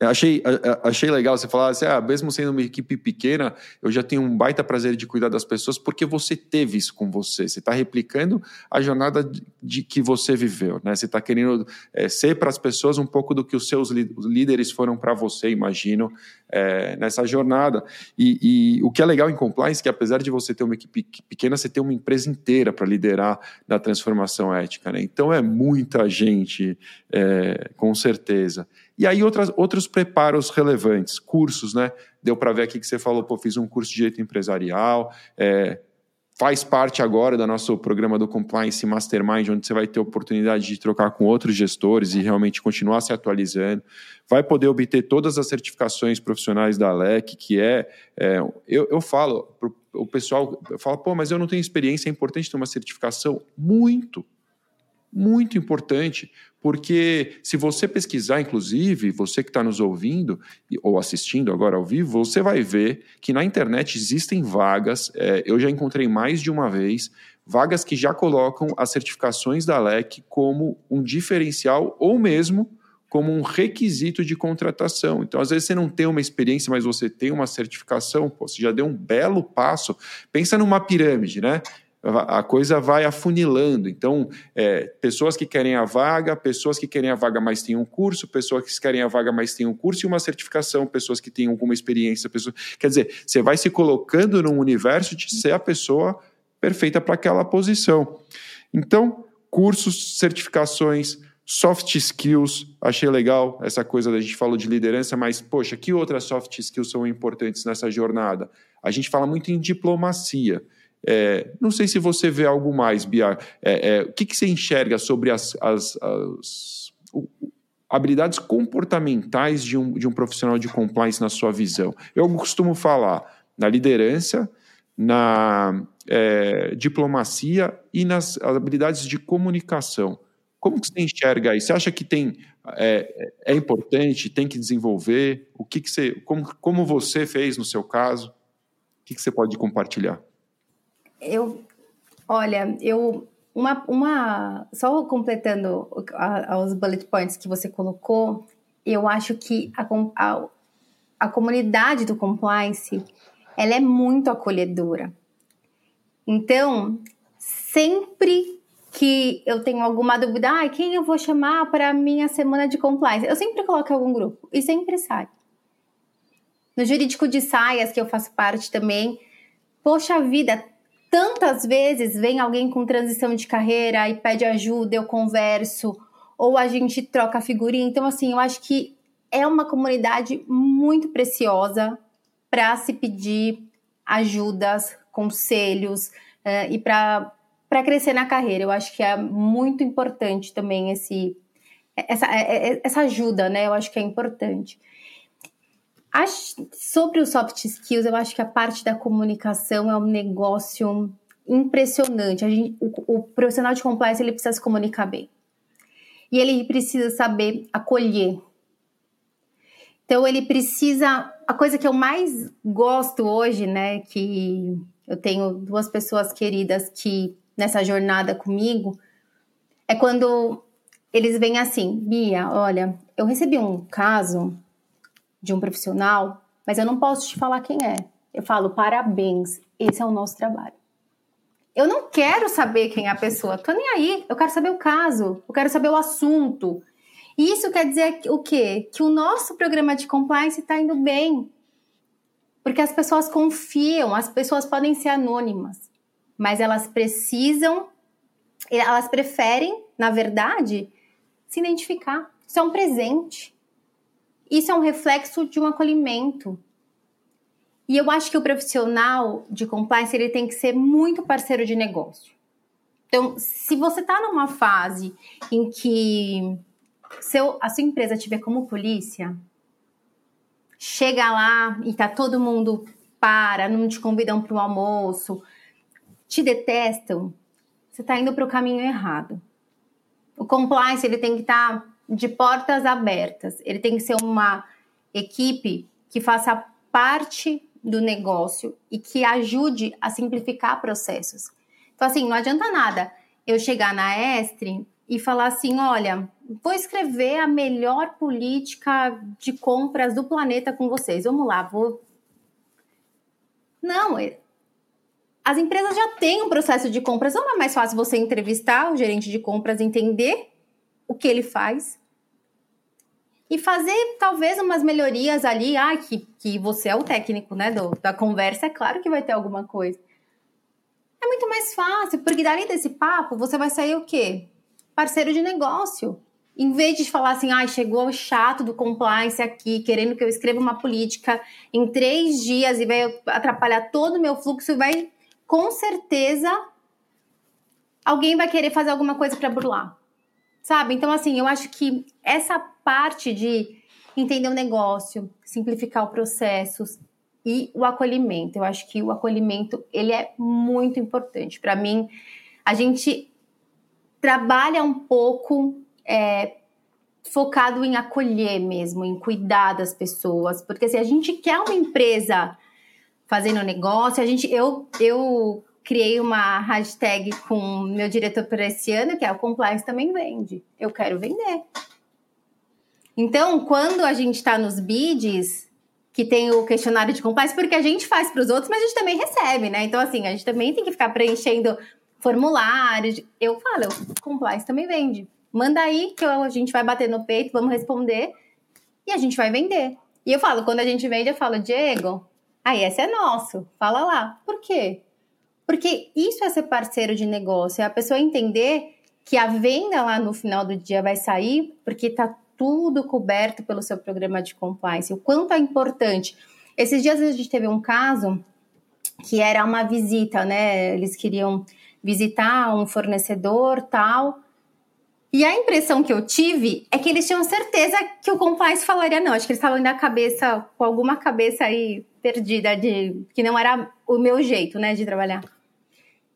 Achei, achei legal você falar assim, ah, mesmo sendo uma equipe pequena, eu já tenho um baita prazer de cuidar das pessoas porque você teve isso com você. Você está replicando a jornada de, de, que você viveu, né? Você está querendo é, ser para as pessoas um pouco do que os seus líderes foram para você, imagino, é, nessa jornada. E, e, o que é legal em compliance é que apesar de você ter uma equipe pequena, você tem uma empresa inteira para liderar na transformação ética, né? Então é muita gente, é, com certeza. E aí outras, outros preparos relevantes, cursos, né? Deu para ver aqui que você falou, pô, fiz um curso de direito empresarial, é, faz parte agora do nosso programa do Compliance Mastermind, onde você vai ter oportunidade de trocar com outros gestores e realmente continuar se atualizando. Vai poder obter todas as certificações profissionais da ALEC, que é. é eu, eu falo, o pessoal fala, pô, mas eu não tenho experiência, é importante ter uma certificação? Muito, muito importante, porque se você pesquisar, inclusive, você que está nos ouvindo ou assistindo agora ao vivo, você vai ver que na internet existem vagas, é, eu já encontrei mais de uma vez, vagas que já colocam as certificações da LEC como um diferencial ou mesmo como um requisito de contratação. Então, às vezes você não tem uma experiência, mas você tem uma certificação, pô, você já deu um belo passo. Pensa numa pirâmide, né? A coisa vai afunilando. Então, é, pessoas que querem a vaga, pessoas que querem a vaga, mas têm um curso, pessoas que querem a vaga, mas têm um curso e uma certificação, pessoas que têm alguma experiência. Pessoas... Quer dizer, você vai se colocando num universo de ser a pessoa perfeita para aquela posição. Então, cursos, certificações, soft skills, achei legal essa coisa da gente falou de liderança, mas, poxa, que outras soft skills são importantes nessa jornada? A gente fala muito em diplomacia. É, não sei se você vê algo mais, Bia. É, é, o que, que, você enxerga sobre as, as, as o, habilidades comportamentais de um, de um profissional de compliance na sua visão? Eu costumo falar na liderança, na é, diplomacia e nas habilidades de comunicação. Como que você enxerga isso? Você acha que tem é, é importante, tem que desenvolver? O que, que você, como, como você fez no seu caso? O que, que você pode compartilhar? Eu, olha, eu uma, uma só completando a, os bullet points que você colocou, eu acho que a, a, a comunidade do compliance ela é muito acolhedora. Então, sempre que eu tenho alguma dúvida, ah, quem eu vou chamar para a minha semana de compliance? Eu sempre coloco algum grupo e sempre sai. No jurídico de saias, que eu faço parte também, poxa vida, tantas vezes vem alguém com transição de carreira e pede ajuda, eu converso, ou a gente troca figurinha. Então, assim, eu acho que é uma comunidade muito preciosa para se pedir ajudas, conselhos uh, e para crescer na carreira. Eu acho que é muito importante também esse, essa, é, é, essa ajuda, né? Eu acho que é importante. Sobre os soft skills, eu acho que a parte da comunicação é um negócio impressionante. A gente, o, o profissional de compliance ele precisa se comunicar bem. E ele precisa saber acolher. Então ele precisa. A coisa que eu mais gosto hoje, né? Que eu tenho duas pessoas queridas que nessa jornada comigo, é quando eles vêm assim, Bia, olha, eu recebi um caso de um profissional, mas eu não posso te falar quem é. Eu falo, parabéns, esse é o nosso trabalho. Eu não quero saber quem é a pessoa, tô nem aí. Eu quero saber o caso, eu quero saber o assunto. E isso quer dizer o quê? Que o nosso programa de compliance está indo bem. Porque as pessoas confiam, as pessoas podem ser anônimas, mas elas precisam, elas preferem, na verdade, se identificar. Isso é um presente. Isso é um reflexo de um acolhimento. E eu acho que o profissional de compliance ele tem que ser muito parceiro de negócio. Então, se você está numa fase em que seu, a sua empresa tiver como polícia, chega lá e tá todo mundo para, não te convidam para o almoço, te detestam, você está indo para o caminho errado. O compliance ele tem que estar tá de portas abertas. Ele tem que ser uma equipe que faça parte do negócio e que ajude a simplificar processos. Então, assim, não adianta nada eu chegar na Estre e falar assim: olha, vou escrever a melhor política de compras do planeta com vocês. Vamos lá, vou. Não, é, as empresas já têm um processo de compras. Não é mais fácil você entrevistar o gerente de compras, entender o que ele faz e fazer talvez umas melhorias ali. Ah, que, que você é o técnico, né, do, da conversa, é claro que vai ter alguma coisa. É muito mais fácil, porque dali desse papo você vai sair o quê? Parceiro de negócio. Em vez de falar assim, ah, chegou o chato do compliance aqui, querendo que eu escreva uma política em três dias e vai atrapalhar todo o meu fluxo, vai, com certeza, alguém vai querer fazer alguma coisa para burlar. Sabe? Então, assim, eu acho que essa parte de entender o negócio, simplificar o processo e o acolhimento, eu acho que o acolhimento ele é muito importante. Para mim, a gente trabalha um pouco é, focado em acolher mesmo, em cuidar das pessoas, porque se a gente quer uma empresa fazendo negócio, a gente, eu, eu criei uma hashtag com meu diretor para esse ano, que é o compliance também vende. Eu quero vender. Então, quando a gente está nos bids, que tem o questionário de compliance, porque a gente faz para os outros, mas a gente também recebe, né? Então, assim, a gente também tem que ficar preenchendo formulários. Eu falo, o compliance também vende. Manda aí que a gente vai bater no peito, vamos responder e a gente vai vender. E eu falo, quando a gente vende, eu falo, Diego, aí esse é nosso, fala lá. Por quê? Porque isso é ser parceiro de negócio, é a pessoa entender que a venda lá no final do dia vai sair porque está tudo coberto pelo seu programa de compliance. O quanto é importante. Esses dias a gente teve um caso que era uma visita, né? Eles queriam visitar um fornecedor tal. E a impressão que eu tive é que eles tinham certeza que o compliance falaria não. Acho que eles estavam na cabeça, com alguma cabeça aí perdida de que não era o meu jeito, né, de trabalhar.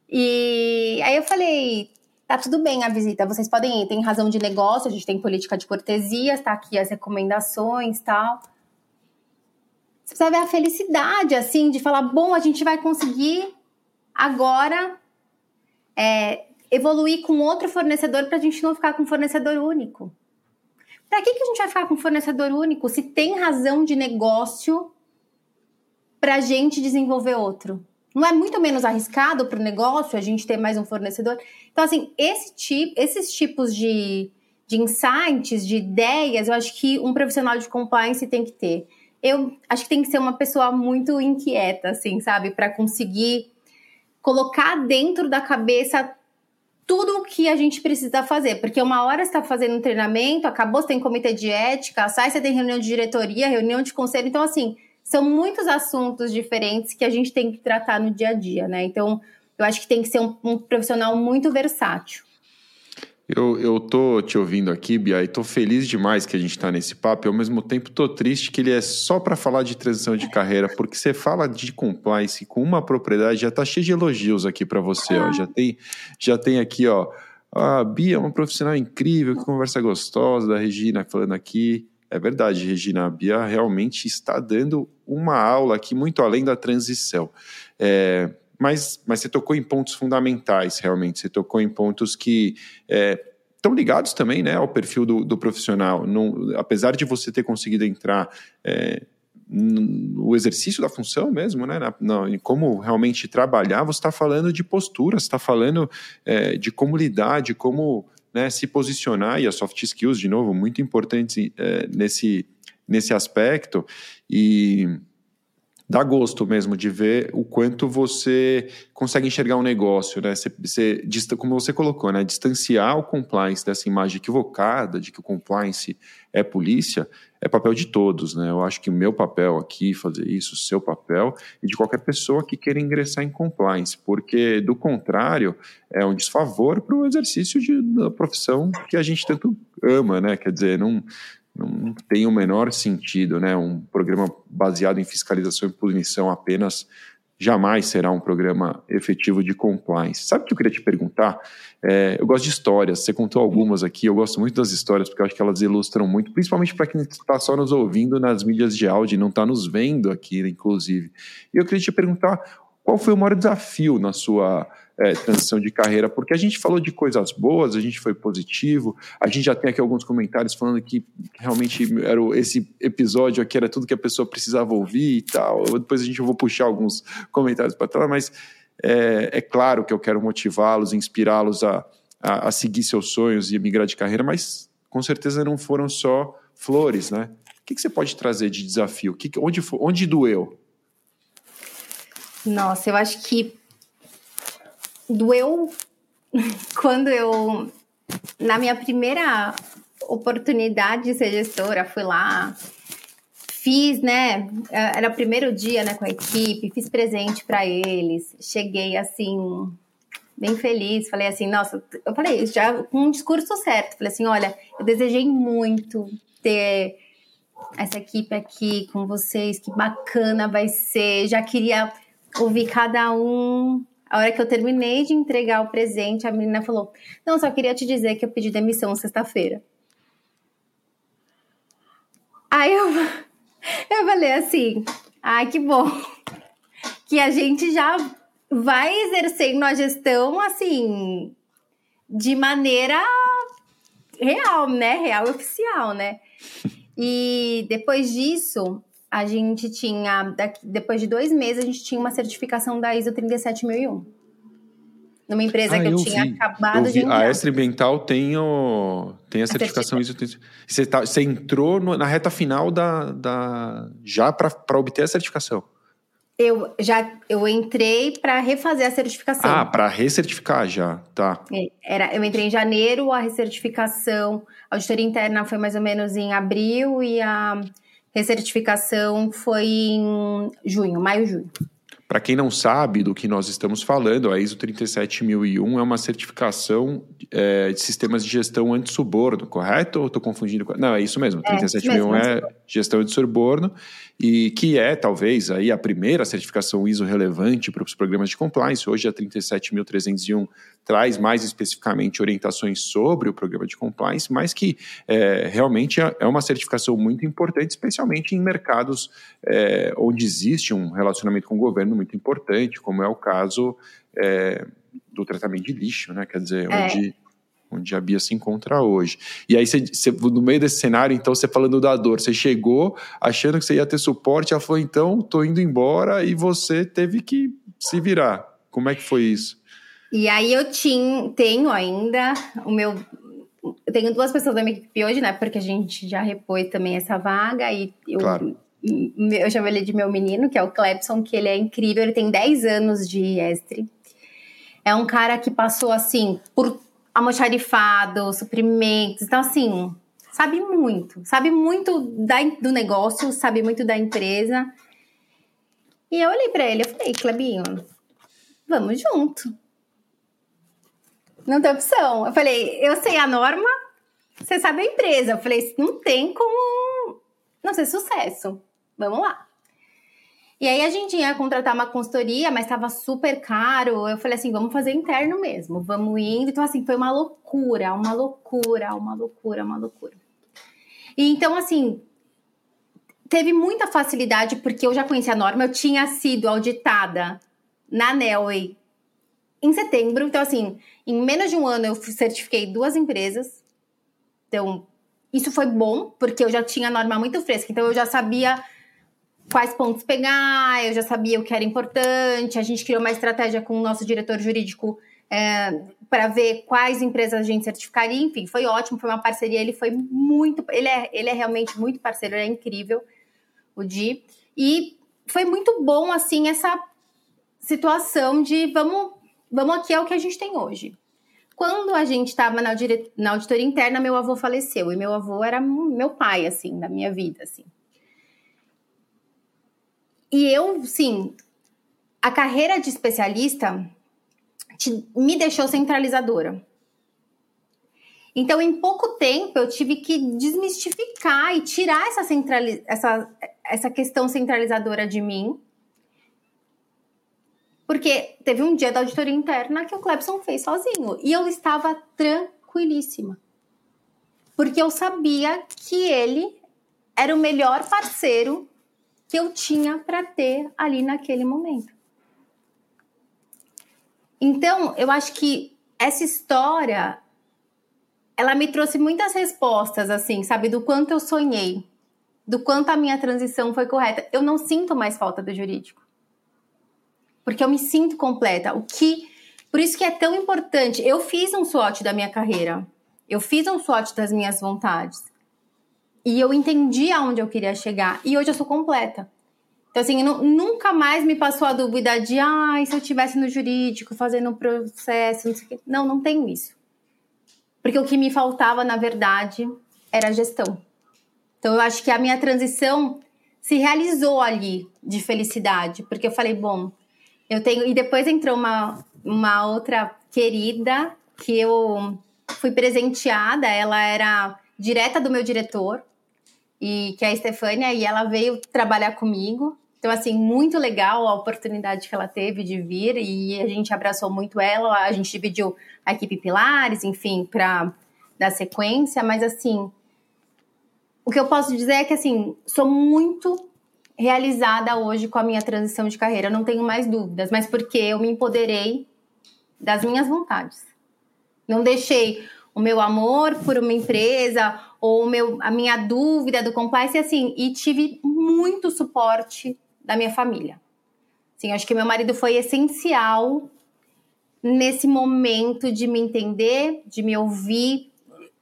E aí eu falei, tá tudo bem a visita, vocês podem ir, tem razão de negócio, a gente tem política de cortesias, tá aqui as recomendações, tal. Você precisa ver a felicidade, assim, de falar, bom, a gente vai conseguir agora é, evoluir com outro fornecedor para a gente não ficar com fornecedor único. Para que, que a gente vai ficar com fornecedor único se tem razão de negócio para a gente desenvolver outro? Não é muito menos arriscado para o negócio a gente ter mais um fornecedor? Então, assim, esse tipo, esses tipos de, de insights, de ideias, eu acho que um profissional de compliance tem que ter. Eu acho que tem que ser uma pessoa muito inquieta, assim, sabe? Para conseguir colocar dentro da cabeça tudo o que a gente precisa fazer. Porque uma hora está fazendo um treinamento, acabou, você tem comitê de ética, sai, você tem reunião de diretoria, reunião de conselho. Então, assim, são muitos assuntos diferentes que a gente tem que tratar no dia a dia, né? Então, eu acho que tem que ser um, um profissional muito versátil. Eu, eu tô te ouvindo aqui, Bia, e tô feliz demais que a gente tá nesse papo, e ao mesmo tempo tô triste que ele é só para falar de transição de carreira, porque você fala de compliance com uma propriedade, já tá cheio de elogios aqui para você, ó. Já tem, já tem aqui, ó. A Bia é uma profissional incrível, que conversa gostosa, da Regina falando aqui. É verdade, Regina, a Bia realmente está dando uma aula aqui muito além da transição. É, mas, mas você tocou em pontos fundamentais, realmente. Você tocou em pontos que é, estão ligados também né, ao perfil do, do profissional. Não, apesar de você ter conseguido entrar é, no exercício da função mesmo, né, na, na, em como realmente trabalhar, você está falando de postura, você está falando é, de como lidar, de como né, se posicionar, e as soft skills, de novo, muito importantes é, nesse, nesse aspecto, e dá gosto mesmo de ver o quanto você consegue enxergar um negócio, né? Você, você, como você colocou, né? Distanciar o compliance dessa imagem equivocada de que o compliance é polícia, é papel de todos, né? Eu acho que o meu papel aqui, fazer isso, o seu papel, e de qualquer pessoa que queira ingressar em compliance, porque, do contrário, é um desfavor para o exercício de, da profissão que a gente tanto ama, né? Quer dizer, não, não tem o menor sentido, né? Um programa baseado em fiscalização e punição apenas jamais será um programa efetivo de compliance. Sabe o que eu queria te perguntar? É, eu gosto de histórias, você contou algumas aqui, eu gosto muito das histórias porque eu acho que elas ilustram muito, principalmente para quem está só nos ouvindo nas mídias de áudio e não está nos vendo aqui, inclusive. E eu queria te perguntar qual foi o maior desafio na sua é, transição de carreira? Porque a gente falou de coisas boas, a gente foi positivo, a gente já tem aqui alguns comentários falando que realmente era esse episódio aqui era tudo que a pessoa precisava ouvir e tal. Depois a gente vou puxar alguns comentários para trás, mas é, é, claro que eu quero motivá-los, inspirá-los a, a, a seguir seus sonhos e migrar de carreira, mas com certeza não foram só flores, né? O que, que você pode trazer de desafio? Que, onde, onde doeu? Nossa, eu acho que doeu quando eu, na minha primeira oportunidade de ser gestora, fui lá, fiz, né? Era o primeiro dia, né, com a equipe, fiz presente para eles, cheguei assim bem feliz, falei assim, nossa, eu falei já com um discurso certo, falei assim, olha, eu desejei muito ter essa equipe aqui com vocês, que bacana vai ser, já queria ouvir cada um. A hora que eu terminei de entregar o presente, a menina falou: Não, só queria te dizer que eu pedi demissão sexta-feira. Aí eu, eu falei assim: Ai, que bom. Que a gente já vai exercendo a gestão assim, de maneira real, né? Real e oficial, né? E depois disso, a gente tinha, depois de dois meses, a gente tinha uma certificação da ISO 37001. Numa empresa ah, que eu, eu tinha vi, acabado eu de entrar. A Estre Ambiental tem, o, tem a, a certificação ISO 37001. Você, tá, você entrou no, na reta final da, da já para obter a certificação? Eu já eu entrei para refazer a certificação. Ah, para recertificar já, tá. É, era, eu entrei em janeiro, a recertificação, a auditoria interna foi mais ou menos em abril e a recertificação foi em junho, maio, junho. Para quem não sabe do que nós estamos falando, a ISO 37001 é uma certificação é, de sistemas de gestão anti-suborno, correto? Ou estou confundindo? Não, é isso mesmo. É, 37001 é gestão anti-suborno e que é, talvez, aí a primeira certificação ISO relevante para os programas de compliance. Hoje a 37301 traz mais especificamente orientações sobre o programa de compliance, mas que é, realmente é, é uma certificação muito importante, especialmente em mercados é, onde existe um relacionamento com o governo muito importante, como é o caso é, do tratamento de lixo, né? Quer dizer, é. onde, onde a Bia se encontra hoje. E aí, você, você, no meio desse cenário, então, você falando da dor, você chegou achando que você ia ter suporte, ela falou, então, tô indo embora, e você teve que se virar. Como é que foi isso? E aí eu tinha, tenho ainda o meu. Eu tenho duas pessoas da minha equipe hoje, né? Porque a gente já repôs também essa vaga e eu claro eu chamo ele de meu menino, que é o Clepson, que ele é incrível, ele tem 10 anos de estre. É um cara que passou, assim, por almoxarifado, suprimentos, então, assim, sabe muito, sabe muito da, do negócio, sabe muito da empresa. E eu olhei para ele, eu falei, Clebinho, vamos junto. Não tem opção. Eu falei, eu sei a norma, você sabe a empresa. Eu falei, não tem como não ser sucesso vamos lá. E aí a gente ia contratar uma consultoria, mas estava super caro. Eu falei assim, vamos fazer interno mesmo, vamos indo. Então, assim, foi uma loucura, uma loucura, uma loucura, uma loucura. E então, assim, teve muita facilidade, porque eu já conhecia a norma, eu tinha sido auditada na Nelway em setembro. Então, assim, em menos de um ano eu certifiquei duas empresas. Então, isso foi bom, porque eu já tinha a norma muito fresca. Então, eu já sabia quais pontos pegar, eu já sabia o que era importante. A gente criou uma estratégia com o nosso diretor jurídico é, para ver quais empresas a gente certificaria. Enfim, foi ótimo, foi uma parceria. Ele foi muito. Ele é, ele é realmente muito parceiro, ele é incrível, o Di. E foi muito bom, assim, essa situação de vamos, vamos aqui é o que a gente tem hoje. Quando a gente estava na, na auditoria interna, meu avô faleceu. E meu avô era meu pai, assim, da minha vida, assim. E eu, sim, a carreira de especialista te, me deixou centralizadora. Então, em pouco tempo, eu tive que desmistificar e tirar essa, centrali essa, essa questão centralizadora de mim. Porque teve um dia da auditoria interna que o Clebson fez sozinho. E eu estava tranquilíssima. Porque eu sabia que ele era o melhor parceiro que eu tinha para ter ali naquele momento. Então, eu acho que essa história ela me trouxe muitas respostas assim, sabe, do quanto eu sonhei, do quanto a minha transição foi correta. Eu não sinto mais falta do jurídico. Porque eu me sinto completa. O que por isso que é tão importante. Eu fiz um SWOT da minha carreira. Eu fiz um SWOT das minhas vontades. E eu entendi aonde eu queria chegar. E hoje eu sou completa. Então, assim, nunca mais me passou a dúvida de, ah, se eu estivesse no jurídico, fazendo um processo, não sei o quê. Não, não tenho isso. Porque o que me faltava, na verdade, era a gestão. Então, eu acho que a minha transição se realizou ali de felicidade. Porque eu falei, bom, eu tenho. E depois entrou uma, uma outra querida que eu fui presenteada, ela era direta do meu diretor e que é a Estefânia, e ela veio trabalhar comigo. Então, assim, muito legal a oportunidade que ela teve de vir e a gente abraçou muito ela. A gente dividiu a equipe Pilares, enfim, para dar sequência, mas assim, o que eu posso dizer é que, assim, sou muito realizada hoje com a minha transição de carreira, não tenho mais dúvidas, mas porque eu me empoderei das minhas vontades. Não deixei o meu amor por uma empresa ou meu, a minha dúvida do compliance, assim, e tive muito suporte da minha família. Sim, acho que meu marido foi essencial nesse momento de me entender, de me ouvir,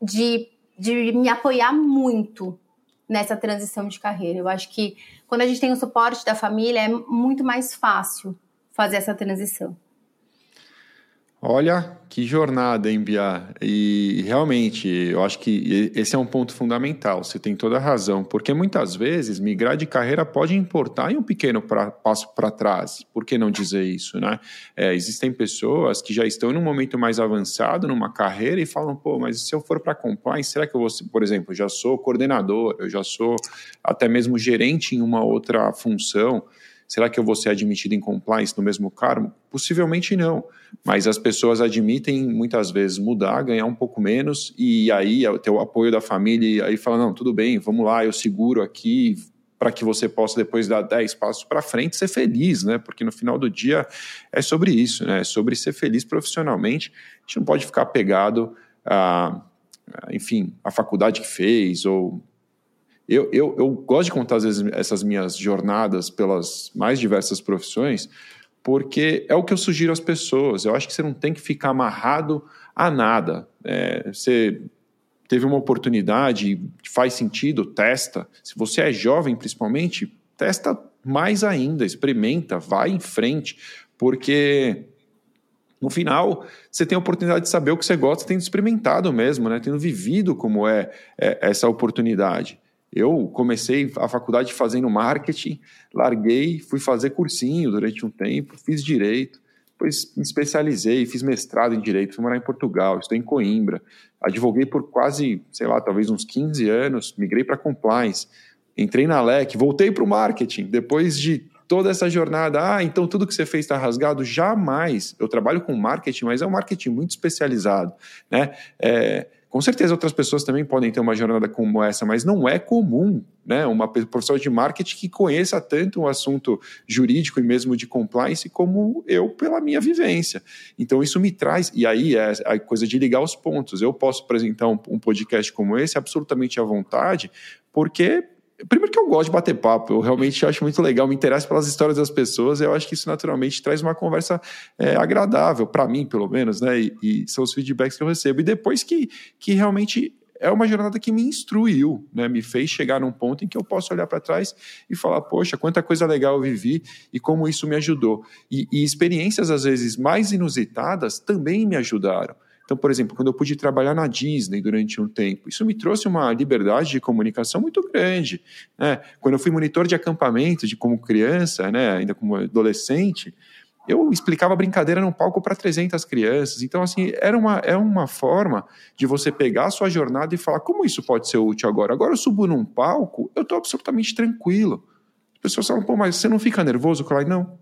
de, de me apoiar muito nessa transição de carreira. Eu acho que quando a gente tem o suporte da família, é muito mais fácil fazer essa transição. Olha, que jornada, hein, Bia? E realmente, eu acho que esse é um ponto fundamental. Você tem toda a razão, porque muitas vezes migrar de carreira pode importar em um pequeno pra, passo para trás. Por que não dizer isso, né? É, existem pessoas que já estão num momento mais avançado numa carreira e falam, pô, mas se eu for para compliance, será que eu vou, por exemplo, já sou coordenador, eu já sou até mesmo gerente em uma outra função? Será que eu vou ser admitido em compliance no mesmo cargo? Possivelmente não. Mas as pessoas admitem muitas vezes mudar, ganhar um pouco menos, e aí ter o apoio da família, e aí fala: não, tudo bem, vamos lá, eu seguro aqui, para que você possa depois dar 10 passos para frente ser feliz, né? Porque no final do dia é sobre isso, né? É sobre ser feliz profissionalmente. A gente não pode ficar pegado a, enfim, a faculdade que fez ou eu, eu, eu gosto de contar, às vezes, essas minhas jornadas pelas mais diversas profissões, porque é o que eu sugiro às pessoas. Eu acho que você não tem que ficar amarrado a nada. É, você teve uma oportunidade, faz sentido, testa. Se você é jovem, principalmente, testa mais ainda, experimenta, vai em frente, porque no final você tem a oportunidade de saber o que você gosta, tendo experimentado mesmo, né? tendo vivido como é, é essa oportunidade. Eu comecei a faculdade fazendo marketing, larguei, fui fazer cursinho durante um tempo, fiz direito, depois me especializei, fiz mestrado em direito, fui morar em Portugal, estou em Coimbra, advoguei por quase, sei lá, talvez uns 15 anos, migrei para compliance, entrei na LEC, voltei para o marketing, depois de toda essa jornada, ah, então tudo que você fez está rasgado? Jamais. Eu trabalho com marketing, mas é um marketing muito especializado, né? É, com certeza outras pessoas também podem ter uma jornada como essa, mas não é comum, né? Uma professora de marketing que conheça tanto um assunto jurídico e mesmo de compliance como eu pela minha vivência. Então isso me traz, e aí é a coisa de ligar os pontos. Eu posso apresentar um, um podcast como esse absolutamente à vontade, porque Primeiro que eu gosto de bater papo, eu realmente acho muito legal, me interesso pelas histórias das pessoas, eu acho que isso naturalmente traz uma conversa é, agradável, para mim, pelo menos, né? E, e, são os feedbacks que eu recebo. E depois que, que realmente é uma jornada que me instruiu, né? Me fez chegar num ponto em que eu posso olhar para trás e falar, poxa, quanta coisa legal eu vivi e como isso me ajudou. E, e experiências, às vezes, mais inusitadas também me ajudaram. Então, por exemplo, quando eu pude trabalhar na Disney durante um tempo, isso me trouxe uma liberdade de comunicação muito grande. Né? Quando eu fui monitor de acampamento, de como criança, né, ainda como adolescente, eu explicava brincadeira no palco para 300 crianças. Então, assim, era uma, é uma forma de você pegar a sua jornada e falar como isso pode ser útil agora. Agora eu subo num palco, eu estou absolutamente tranquilo. As pessoas falam, pô, mas você não fica nervoso? Eu falo, não,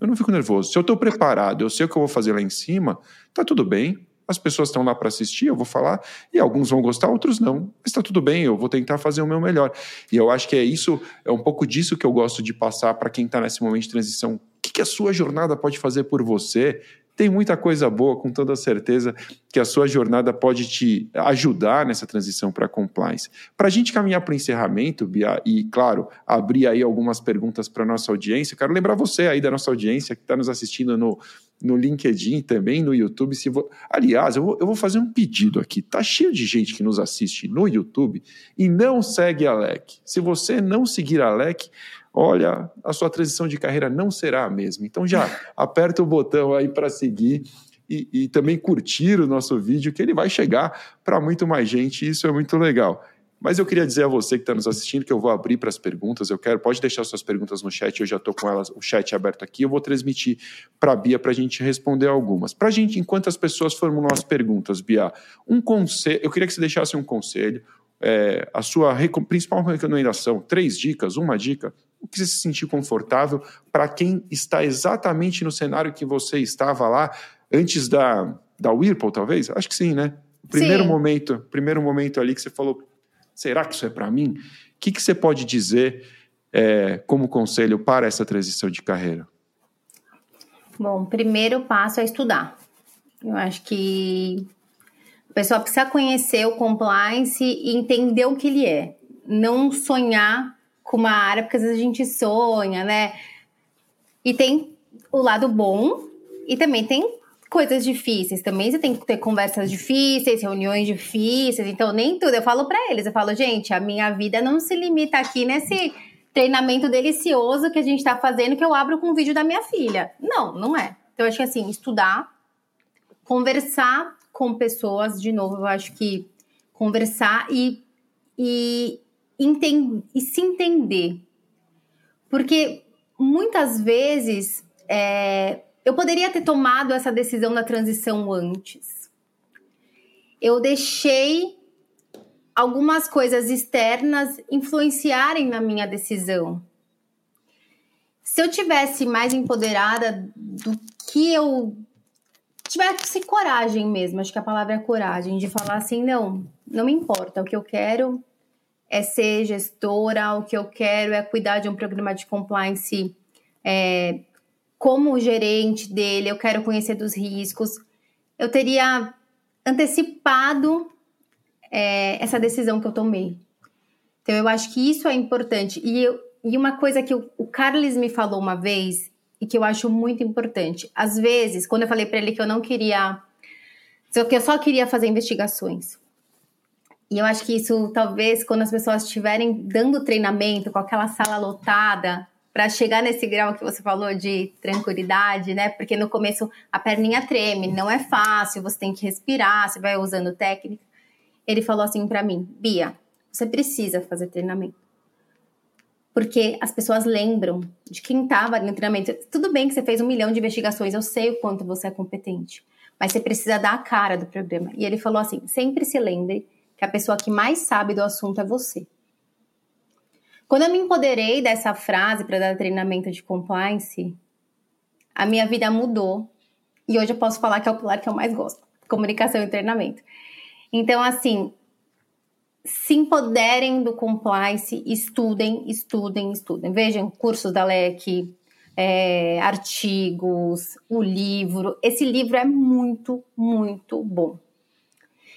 eu não fico nervoso. Se eu estou preparado, eu sei o que eu vou fazer lá em cima, tá tudo bem. As pessoas estão lá para assistir, eu vou falar, e alguns vão gostar, outros não. Mas está tudo bem, eu vou tentar fazer o meu melhor. E eu acho que é isso, é um pouco disso que eu gosto de passar para quem está nesse momento de transição. O que, que a sua jornada pode fazer por você? Tem muita coisa boa, com toda certeza, que a sua jornada pode te ajudar nessa transição para compliance. Para a gente caminhar para o encerramento, Bia, e, claro, abrir aí algumas perguntas para a nossa audiência, quero lembrar você aí da nossa audiência que está nos assistindo no, no LinkedIn também, no YouTube. Se vo... Aliás, eu vou, eu vou fazer um pedido aqui. Tá cheio de gente que nos assiste no YouTube e não segue a LEC. Se você não seguir a LEC, olha, a sua transição de carreira não será a mesma. Então já aperta o botão aí para seguir e, e, também curtir o nosso vídeo, que ele vai chegar para muito mais gente e isso é muito legal. Mas eu queria dizer a você que está nos assistindo que eu vou abrir para as perguntas. Eu quero, pode deixar suas perguntas no chat. Eu já estou com elas, o chat aberto aqui. Eu vou transmitir para a Bia para a gente responder algumas. Para a gente, enquanto as pessoas formulam as perguntas, Bia, um conselho. Eu queria que você deixasse um conselho, é, a sua principal recomendação, três dicas, uma dica o que se sentir confortável para quem está exatamente no cenário que você estava lá antes da, da Whirlpool, talvez? Acho que sim, né? O primeiro sim. momento, primeiro momento ali que você falou, será que isso é para mim? O que, que você pode dizer é, como conselho para essa transição de carreira? Bom, primeiro passo é estudar. Eu acho que a pessoa precisa conhecer o compliance e entender o que ele é. Não sonhar com uma área, porque às vezes a gente sonha, né? E tem o lado bom e também tem coisas difíceis. Também você tem que ter conversas difíceis, reuniões difíceis. Então, nem tudo. Eu falo para eles, eu falo, gente, a minha vida não se limita aqui nesse treinamento delicioso que a gente está fazendo, que eu abro com o vídeo da minha filha. Não, não é. Então, eu acho que assim, estudar, conversar com pessoas, de novo, eu acho que conversar e, e, e se entender. Porque muitas vezes é, eu poderia ter tomado essa decisão da transição antes. Eu deixei algumas coisas externas influenciarem na minha decisão. Se eu tivesse mais empoderada do que eu tivesse coragem mesmo, acho que a palavra é coragem, de falar assim, não, não me importa, o que eu quero é ser gestora, o que eu quero é cuidar de um programa de compliance é, como gerente dele, eu quero conhecer dos riscos. Eu teria antecipado é, essa decisão que eu tomei. Então, eu acho que isso é importante. E, eu, e uma coisa que o, o Carlos me falou uma vez, e que eu acho muito importante. Às vezes, quando eu falei para ele que eu não queria. que eu só queria fazer investigações. E eu acho que isso, talvez, quando as pessoas estiverem dando treinamento com aquela sala lotada, para chegar nesse grau que você falou de tranquilidade, né? Porque no começo a perninha treme, não é fácil, você tem que respirar, você vai usando técnica. Ele falou assim para mim: Bia, você precisa fazer treinamento. Porque as pessoas lembram de quem estava no treinamento. Tudo bem que você fez um milhão de investigações, eu sei o quanto você é competente, mas você precisa dar a cara do programa. E ele falou assim: sempre se lembre que a pessoa que mais sabe do assunto é você. Quando eu me empoderei dessa frase para dar treinamento de compliance, a minha vida mudou. E hoje eu posso falar que é o pilar que eu mais gosto: comunicação e treinamento. Então, assim, se empoderem do compliance, estudem, estudem, estudem. Vejam cursos da LEC, é, artigos, o livro. Esse livro é muito, muito bom.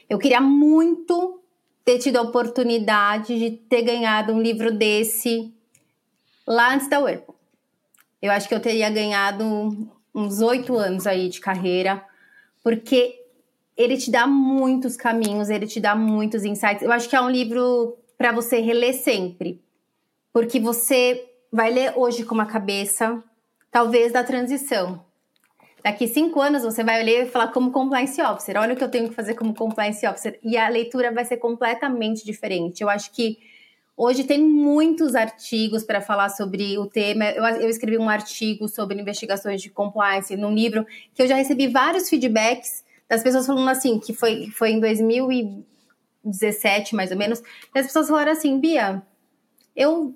Eu queria muito ter tido a oportunidade de ter ganhado um livro desse lá antes da Whirlpool. Eu acho que eu teria ganhado uns oito anos aí de carreira, porque ele te dá muitos caminhos, ele te dá muitos insights. Eu acho que é um livro para você reler sempre, porque você vai ler hoje com uma cabeça, talvez da transição. Daqui cinco anos você vai olhar e falar como compliance officer. Olha o que eu tenho que fazer como compliance officer. E a leitura vai ser completamente diferente. Eu acho que hoje tem muitos artigos para falar sobre o tema. Eu, eu, escrevi um artigo sobre investigações de compliance num livro que eu já recebi vários feedbacks das pessoas falando assim, que foi, foi em 2017, mais ou menos. E as pessoas falaram assim, Bia, eu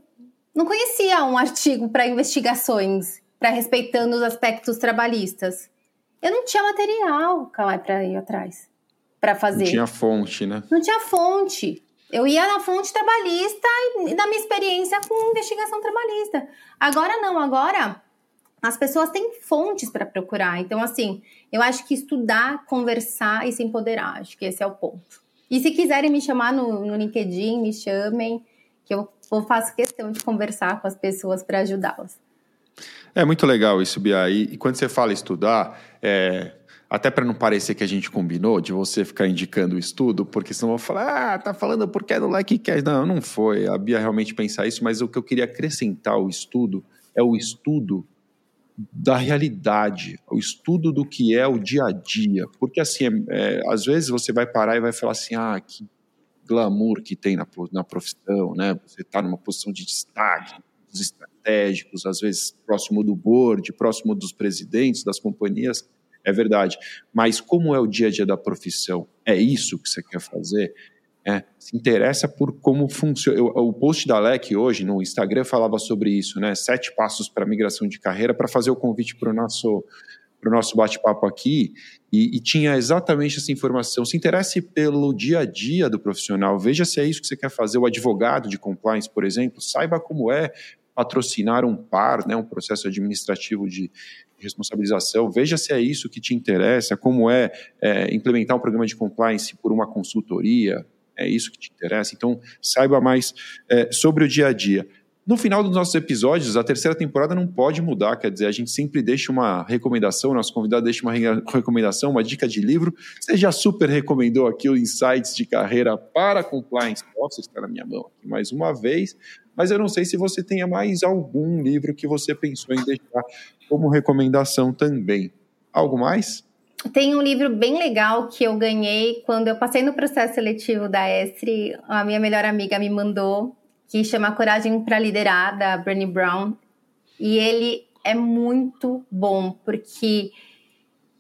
não conhecia um artigo para investigações para respeitando os aspectos trabalhistas. Eu não tinha material, para ir atrás para fazer. Não tinha fonte, né? Não tinha fonte. Eu ia na fonte trabalhista e da minha experiência com investigação trabalhista. Agora não, agora as pessoas têm fontes para procurar. Então, assim, eu acho que estudar, conversar e se empoderar, acho que esse é o ponto. E se quiserem me chamar no, no LinkedIn, me chamem, que eu, eu faço questão de conversar com as pessoas para ajudá-las. É muito legal isso, Bia. E, e quando você fala estudar, é, até para não parecer que a gente combinou de você ficar indicando o estudo, porque senão eu vou falar, ah, tá falando porque é do like quer. Não, não foi. A Bia realmente pensar isso, mas o que eu queria acrescentar ao estudo é o estudo da realidade, o estudo do que é o dia a dia. Porque assim, é, é, às vezes você vai parar e vai falar assim, ah, que glamour que tem na, na profissão, né? Você está numa posição de destaque, estratégicos, às vezes próximo do board, próximo dos presidentes das companhias, é verdade. Mas como é o dia a dia da profissão? É isso que você quer fazer? É, se interessa por como funciona. o post da LEC hoje no Instagram falava sobre isso, né? Sete passos para migração de carreira para fazer o convite para o nosso para o nosso bate-papo aqui e, e, tinha exatamente essa informação. Se interesse pelo dia a dia do profissional, veja se é isso que você quer fazer. O advogado de compliance, por exemplo, saiba como é patrocinar um par, né, um processo administrativo de responsabilização. Veja se é isso que te interessa, como é, é implementar um programa de compliance por uma consultoria, é isso que te interessa. Então, saiba mais é, sobre o dia a dia. No final dos nossos episódios, a terceira temporada não pode mudar, quer dizer, a gente sempre deixa uma recomendação, nosso convidado deixa uma recomendação, uma dica de livro. Você já super recomendou aqui o Insights de Carreira para Compliance Officer, está na minha mão aqui mais uma vez, mas eu não sei se você tenha mais algum livro que você pensou em deixar como recomendação também. Algo mais? tem um livro bem legal que eu ganhei quando eu passei no processo seletivo da Estre. A minha melhor amiga me mandou, que chama Coragem para Liderar, da Brené Brown. E ele é muito bom, porque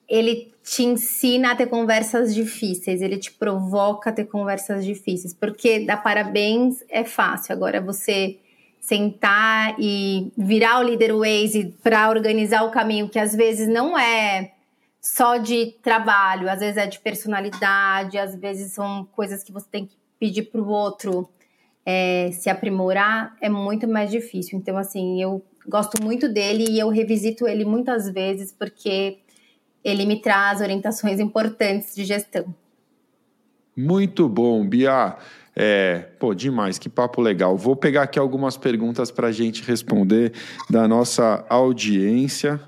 ele te ensina a ter conversas difíceis, ele te provoca a ter conversas difíceis, porque dar parabéns é fácil. Agora você sentar e virar o líder Waze para organizar o caminho, que às vezes não é só de trabalho, às vezes é de personalidade, às vezes são coisas que você tem que pedir para o outro é, se aprimorar, é muito mais difícil. Então, assim, eu gosto muito dele e eu revisito ele muitas vezes porque ele me traz orientações importantes de gestão. Muito bom, Bia. É, pô, demais, que papo legal. Vou pegar aqui algumas perguntas para a gente responder da nossa audiência,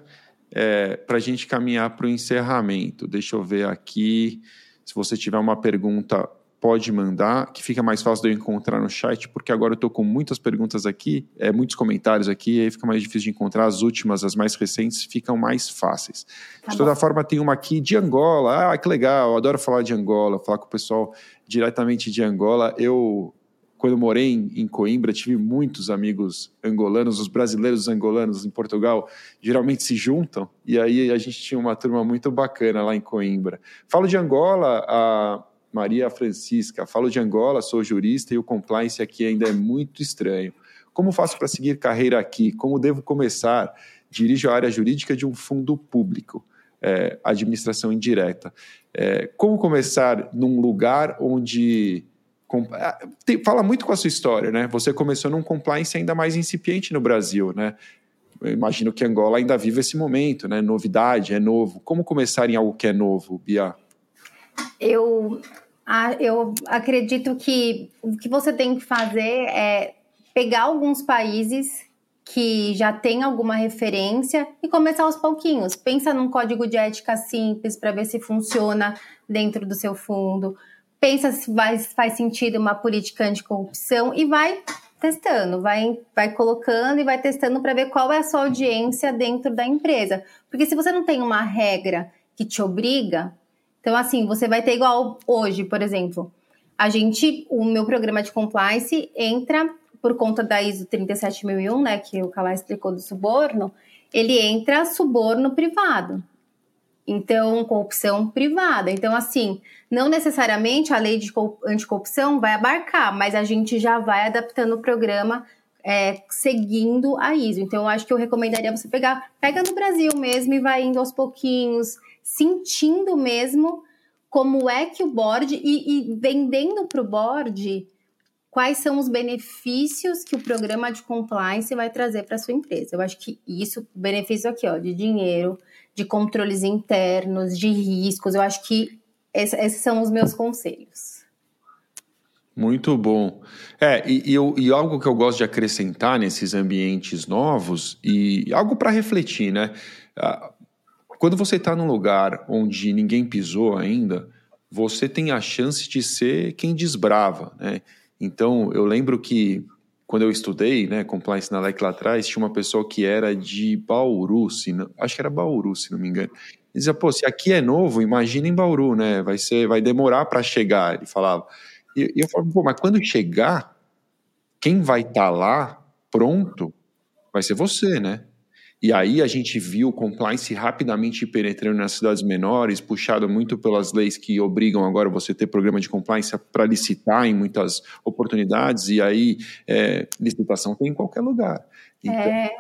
é, para a gente caminhar para o encerramento. Deixa eu ver aqui. Se você tiver uma pergunta pode mandar, que fica mais fácil de eu encontrar no chat, porque agora eu estou com muitas perguntas aqui, é, muitos comentários aqui, e aí fica mais difícil de encontrar. As últimas, as mais recentes, ficam mais fáceis. Tá de toda bom. forma, tem uma aqui de Angola. Ah, que legal, eu adoro falar de Angola, falar com o pessoal diretamente de Angola. Eu, quando morei em, em Coimbra, tive muitos amigos angolanos, os brasileiros angolanos em Portugal geralmente se juntam, e aí a gente tinha uma turma muito bacana lá em Coimbra. Falo de Angola, a Maria Francisca, falo de Angola, sou jurista e o compliance aqui ainda é muito estranho. Como faço para seguir carreira aqui? Como devo começar? Dirijo a área jurídica de um fundo público, é, administração indireta. É, como começar num lugar onde. É, tem, fala muito com a sua história, né? Você começou num compliance ainda mais incipiente no Brasil, né? Eu imagino que Angola ainda vive esse momento, né? Novidade, é novo. Como começar em algo que é novo, Bia? Eu ah, eu acredito que o que você tem que fazer é pegar alguns países que já tem alguma referência e começar aos pouquinhos. Pensa num código de ética simples para ver se funciona dentro do seu fundo. Pensa se vai, faz sentido uma política anticorrupção e vai testando, vai, vai colocando e vai testando para ver qual é a sua audiência dentro da empresa. Porque se você não tem uma regra que te obriga, então, assim, você vai ter igual hoje, por exemplo. A gente, o meu programa de compliance entra por conta da ISO 37001, né, que o Calá explicou do suborno, ele entra suborno privado. Então, corrupção privada. Então, assim, não necessariamente a lei de anticorrupção vai abarcar, mas a gente já vai adaptando o programa é, seguindo a ISO. Então, eu acho que eu recomendaria você pegar, pega no Brasil mesmo e vai indo aos pouquinhos, sentindo mesmo como é que o board e, e vendendo para o board quais são os benefícios que o programa de compliance vai trazer para sua empresa. Eu acho que isso, benefício aqui, ó, de dinheiro, de controles internos, de riscos, eu acho que esses são os meus conselhos. Muito bom. É, e, e, eu, e, algo que eu gosto de acrescentar nesses ambientes novos, e algo para refletir, né? Quando você está num lugar onde ninguém pisou ainda, você tem a chance de ser quem desbrava, né? Então, eu lembro que quando eu estudei, né, compliance na LEC lá atrás, tinha uma pessoa que era de Bauru, se não, acho que era Bauru, se não me engano. Ele dizia, pô, se aqui é novo, imagina em Bauru, né? Vai ser, vai demorar para chegar, ele falava. E, e eu falava, pô, mas quando chegar, quem vai estar tá lá pronto vai ser você, né? E aí a gente viu o compliance rapidamente penetrando nas cidades menores, puxado muito pelas leis que obrigam agora você ter programa de compliance para licitar em muitas oportunidades, e aí é, licitação tem em qualquer lugar. Então, é.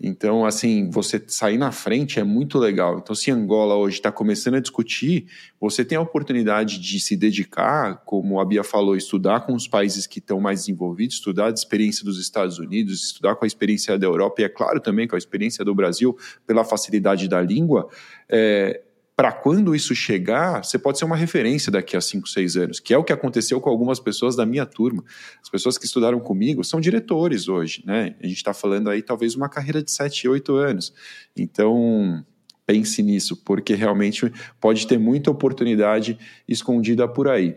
Então, assim, você sair na frente é muito legal. Então, se Angola hoje está começando a discutir, você tem a oportunidade de se dedicar, como a Bia falou, estudar com os países que estão mais desenvolvidos, estudar a experiência dos Estados Unidos, estudar com a experiência da Europa e, é claro, também com a experiência do Brasil, pela facilidade da língua. É, para quando isso chegar, você pode ser uma referência daqui a 5, 6 anos, que é o que aconteceu com algumas pessoas da minha turma. As pessoas que estudaram comigo são diretores hoje, né? A gente está falando aí talvez uma carreira de 7, 8 anos. Então, pense nisso, porque realmente pode ter muita oportunidade escondida por aí.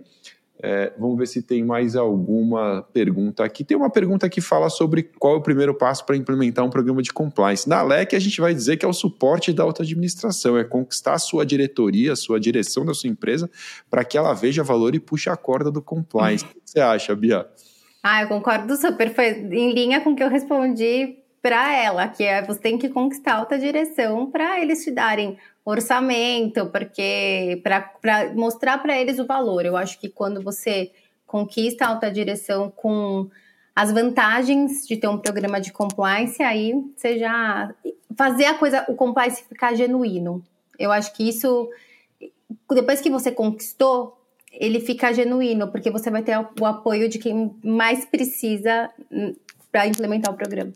É, vamos ver se tem mais alguma pergunta aqui. Tem uma pergunta que fala sobre qual é o primeiro passo para implementar um programa de compliance. Na LEC, a gente vai dizer que é o suporte da alta administração, é conquistar a sua diretoria, a sua direção da sua empresa, para que ela veja valor e puxe a corda do compliance. o que você acha, Bia? Ah, eu concordo super. Foi em linha com o que eu respondi para ela, que é você tem que conquistar alta direção para eles te darem orçamento, porque para mostrar para eles o valor. Eu acho que quando você conquista alta direção com as vantagens de ter um programa de compliance, aí você já fazer a coisa, o compliance ficar genuíno. Eu acho que isso depois que você conquistou, ele fica genuíno, porque você vai ter o apoio de quem mais precisa hum, para implementar o programa.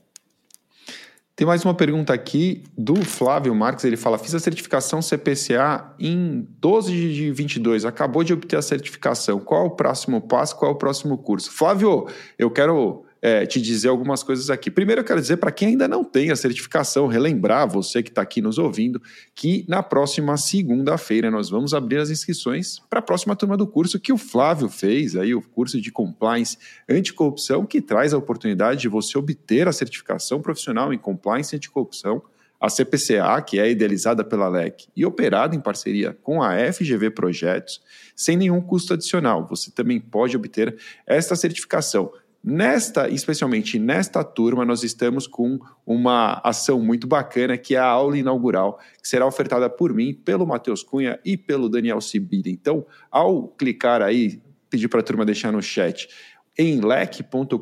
Tem mais uma pergunta aqui do Flávio Marques. Ele fala: Fiz a certificação CPCA em 12 de 22, acabou de obter a certificação. Qual é o próximo passo? Qual é o próximo curso? Flávio, eu quero é, te dizer algumas coisas aqui. Primeiro, eu quero dizer para quem ainda não tem a certificação, relembrar você que está aqui nos ouvindo, que na próxima segunda-feira nós vamos abrir as inscrições para a próxima turma do curso que o Flávio fez, aí o curso de Compliance Anticorrupção, que traz a oportunidade de você obter a certificação profissional em Compliance Anticorrupção. A CPCA, que é idealizada pela LEC e operada em parceria com a FGV Projetos, sem nenhum custo adicional. Você também pode obter esta certificação Nesta, especialmente nesta turma, nós estamos com uma ação muito bacana, que é a aula inaugural, que será ofertada por mim, pelo Matheus Cunha e pelo Daniel Sibida. Então, ao clicar aí, pedir para a turma deixar no chat, em lec.com.br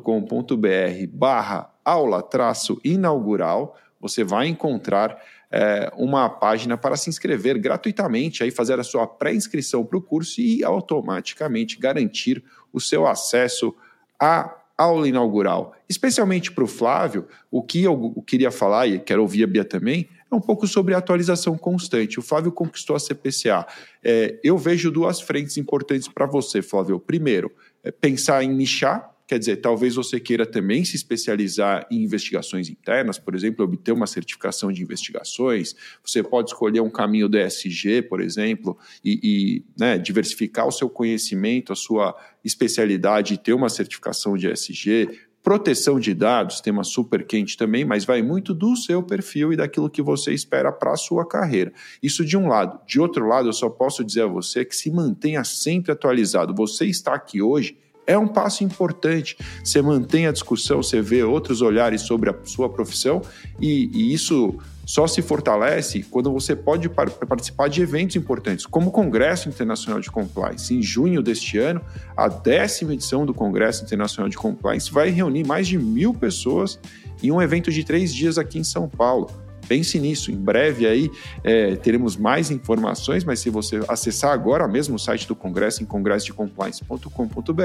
barra aula traço inaugural, você vai encontrar é, uma página para se inscrever gratuitamente, aí fazer a sua pré-inscrição para o curso e automaticamente garantir o seu acesso a aula inaugural, especialmente para o Flávio, o que eu queria falar, e quero ouvir a Bia também, é um pouco sobre a atualização constante. O Flávio conquistou a CPCA. É, eu vejo duas frentes importantes para você, Flávio. Primeiro, é pensar em nichar, Quer dizer, talvez você queira também se especializar em investigações internas, por exemplo, obter uma certificação de investigações. Você pode escolher um caminho do ESG, por exemplo, e, e né, diversificar o seu conhecimento, a sua especialidade e ter uma certificação de ESG. Proteção de dados, tema super quente também, mas vai muito do seu perfil e daquilo que você espera para a sua carreira. Isso de um lado. De outro lado, eu só posso dizer a você que se mantenha sempre atualizado. Você está aqui hoje é um passo importante. Você mantém a discussão, você vê outros olhares sobre a sua profissão e, e isso só se fortalece quando você pode par participar de eventos importantes, como o Congresso Internacional de Compliance. Em junho deste ano, a décima edição do Congresso Internacional de Compliance vai reunir mais de mil pessoas em um evento de três dias aqui em São Paulo. Pense nisso. Em breve aí é, teremos mais informações, mas se você acessar agora mesmo o site do Congresso, em congressodecompliance.com.br,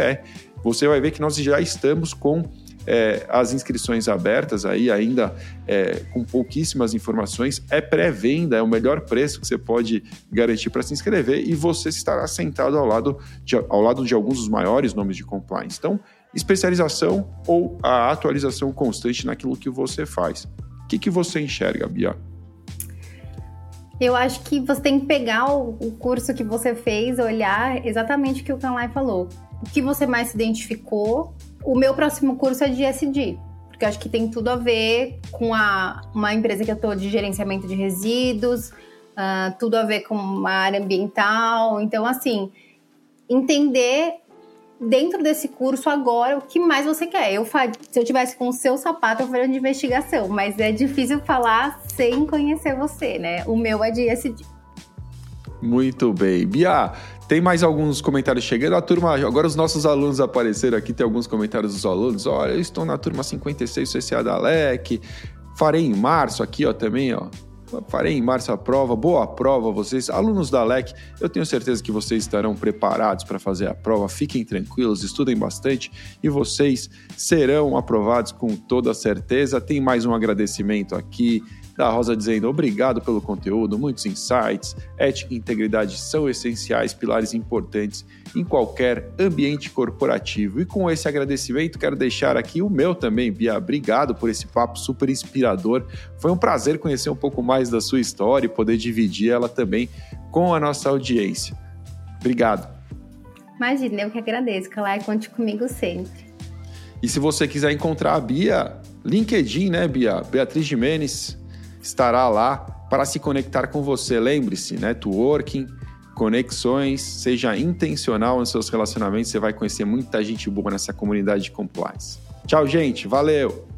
você vai ver que nós já estamos com é, as inscrições abertas aí, ainda é, com pouquíssimas informações. É pré-venda, é o melhor preço que você pode garantir para se inscrever e você estará sentado ao lado, de, ao lado de alguns dos maiores nomes de compliance. Então, especialização ou a atualização constante naquilo que você faz que, que você enxerga, Bia? Eu acho que você tem que pegar o, curso que você fez, olhar exatamente o que o Canlai falou. O que você mais se identificou. O meu próximo curso é de SD, porque eu acho que tem tudo a ver com a, uma empresa que eu estou de gerenciamento de resíduos, uh, tudo a ver com uma área ambiental. Então, assim, entender dentro desse curso agora o que mais você quer. Eu se eu tivesse com o seu sapato, eu faria de investigação, mas é difícil falar sem conhecer você, né? O meu é de SD. Muito bem. Bia, tem mais alguns comentários chegando. A turma, agora os nossos alunos apareceram aqui, tem alguns comentários dos alunos. Olha, eu estou na turma 56 CCA da LEC. Farei em março aqui, ó, também, ó. Farei em março a prova, boa prova vocês. Alunos da LEC, eu tenho certeza que vocês estarão preparados para fazer a prova. Fiquem tranquilos, estudem bastante e vocês serão aprovados com toda certeza. Tem mais um agradecimento aqui da Rosa dizendo obrigado pelo conteúdo, muitos insights, ética e integridade são essenciais, pilares importantes em qualquer ambiente corporativo. E com esse agradecimento, quero deixar aqui o meu também, Bia. Obrigado por esse papo super inspirador. Foi um prazer conhecer um pouco mais da sua história e poder dividir ela também com a nossa audiência. Obrigado. Imagina, eu que agradeço, Calai, conte comigo sempre. E se você quiser encontrar a Bia, LinkedIn, né, Bia? Beatriz Jimenez estará lá para se conectar com você. Lembre-se, networking, conexões, seja intencional nos seus relacionamentos, você vai conhecer muita gente boa nessa comunidade de compliance. Tchau, gente. Valeu!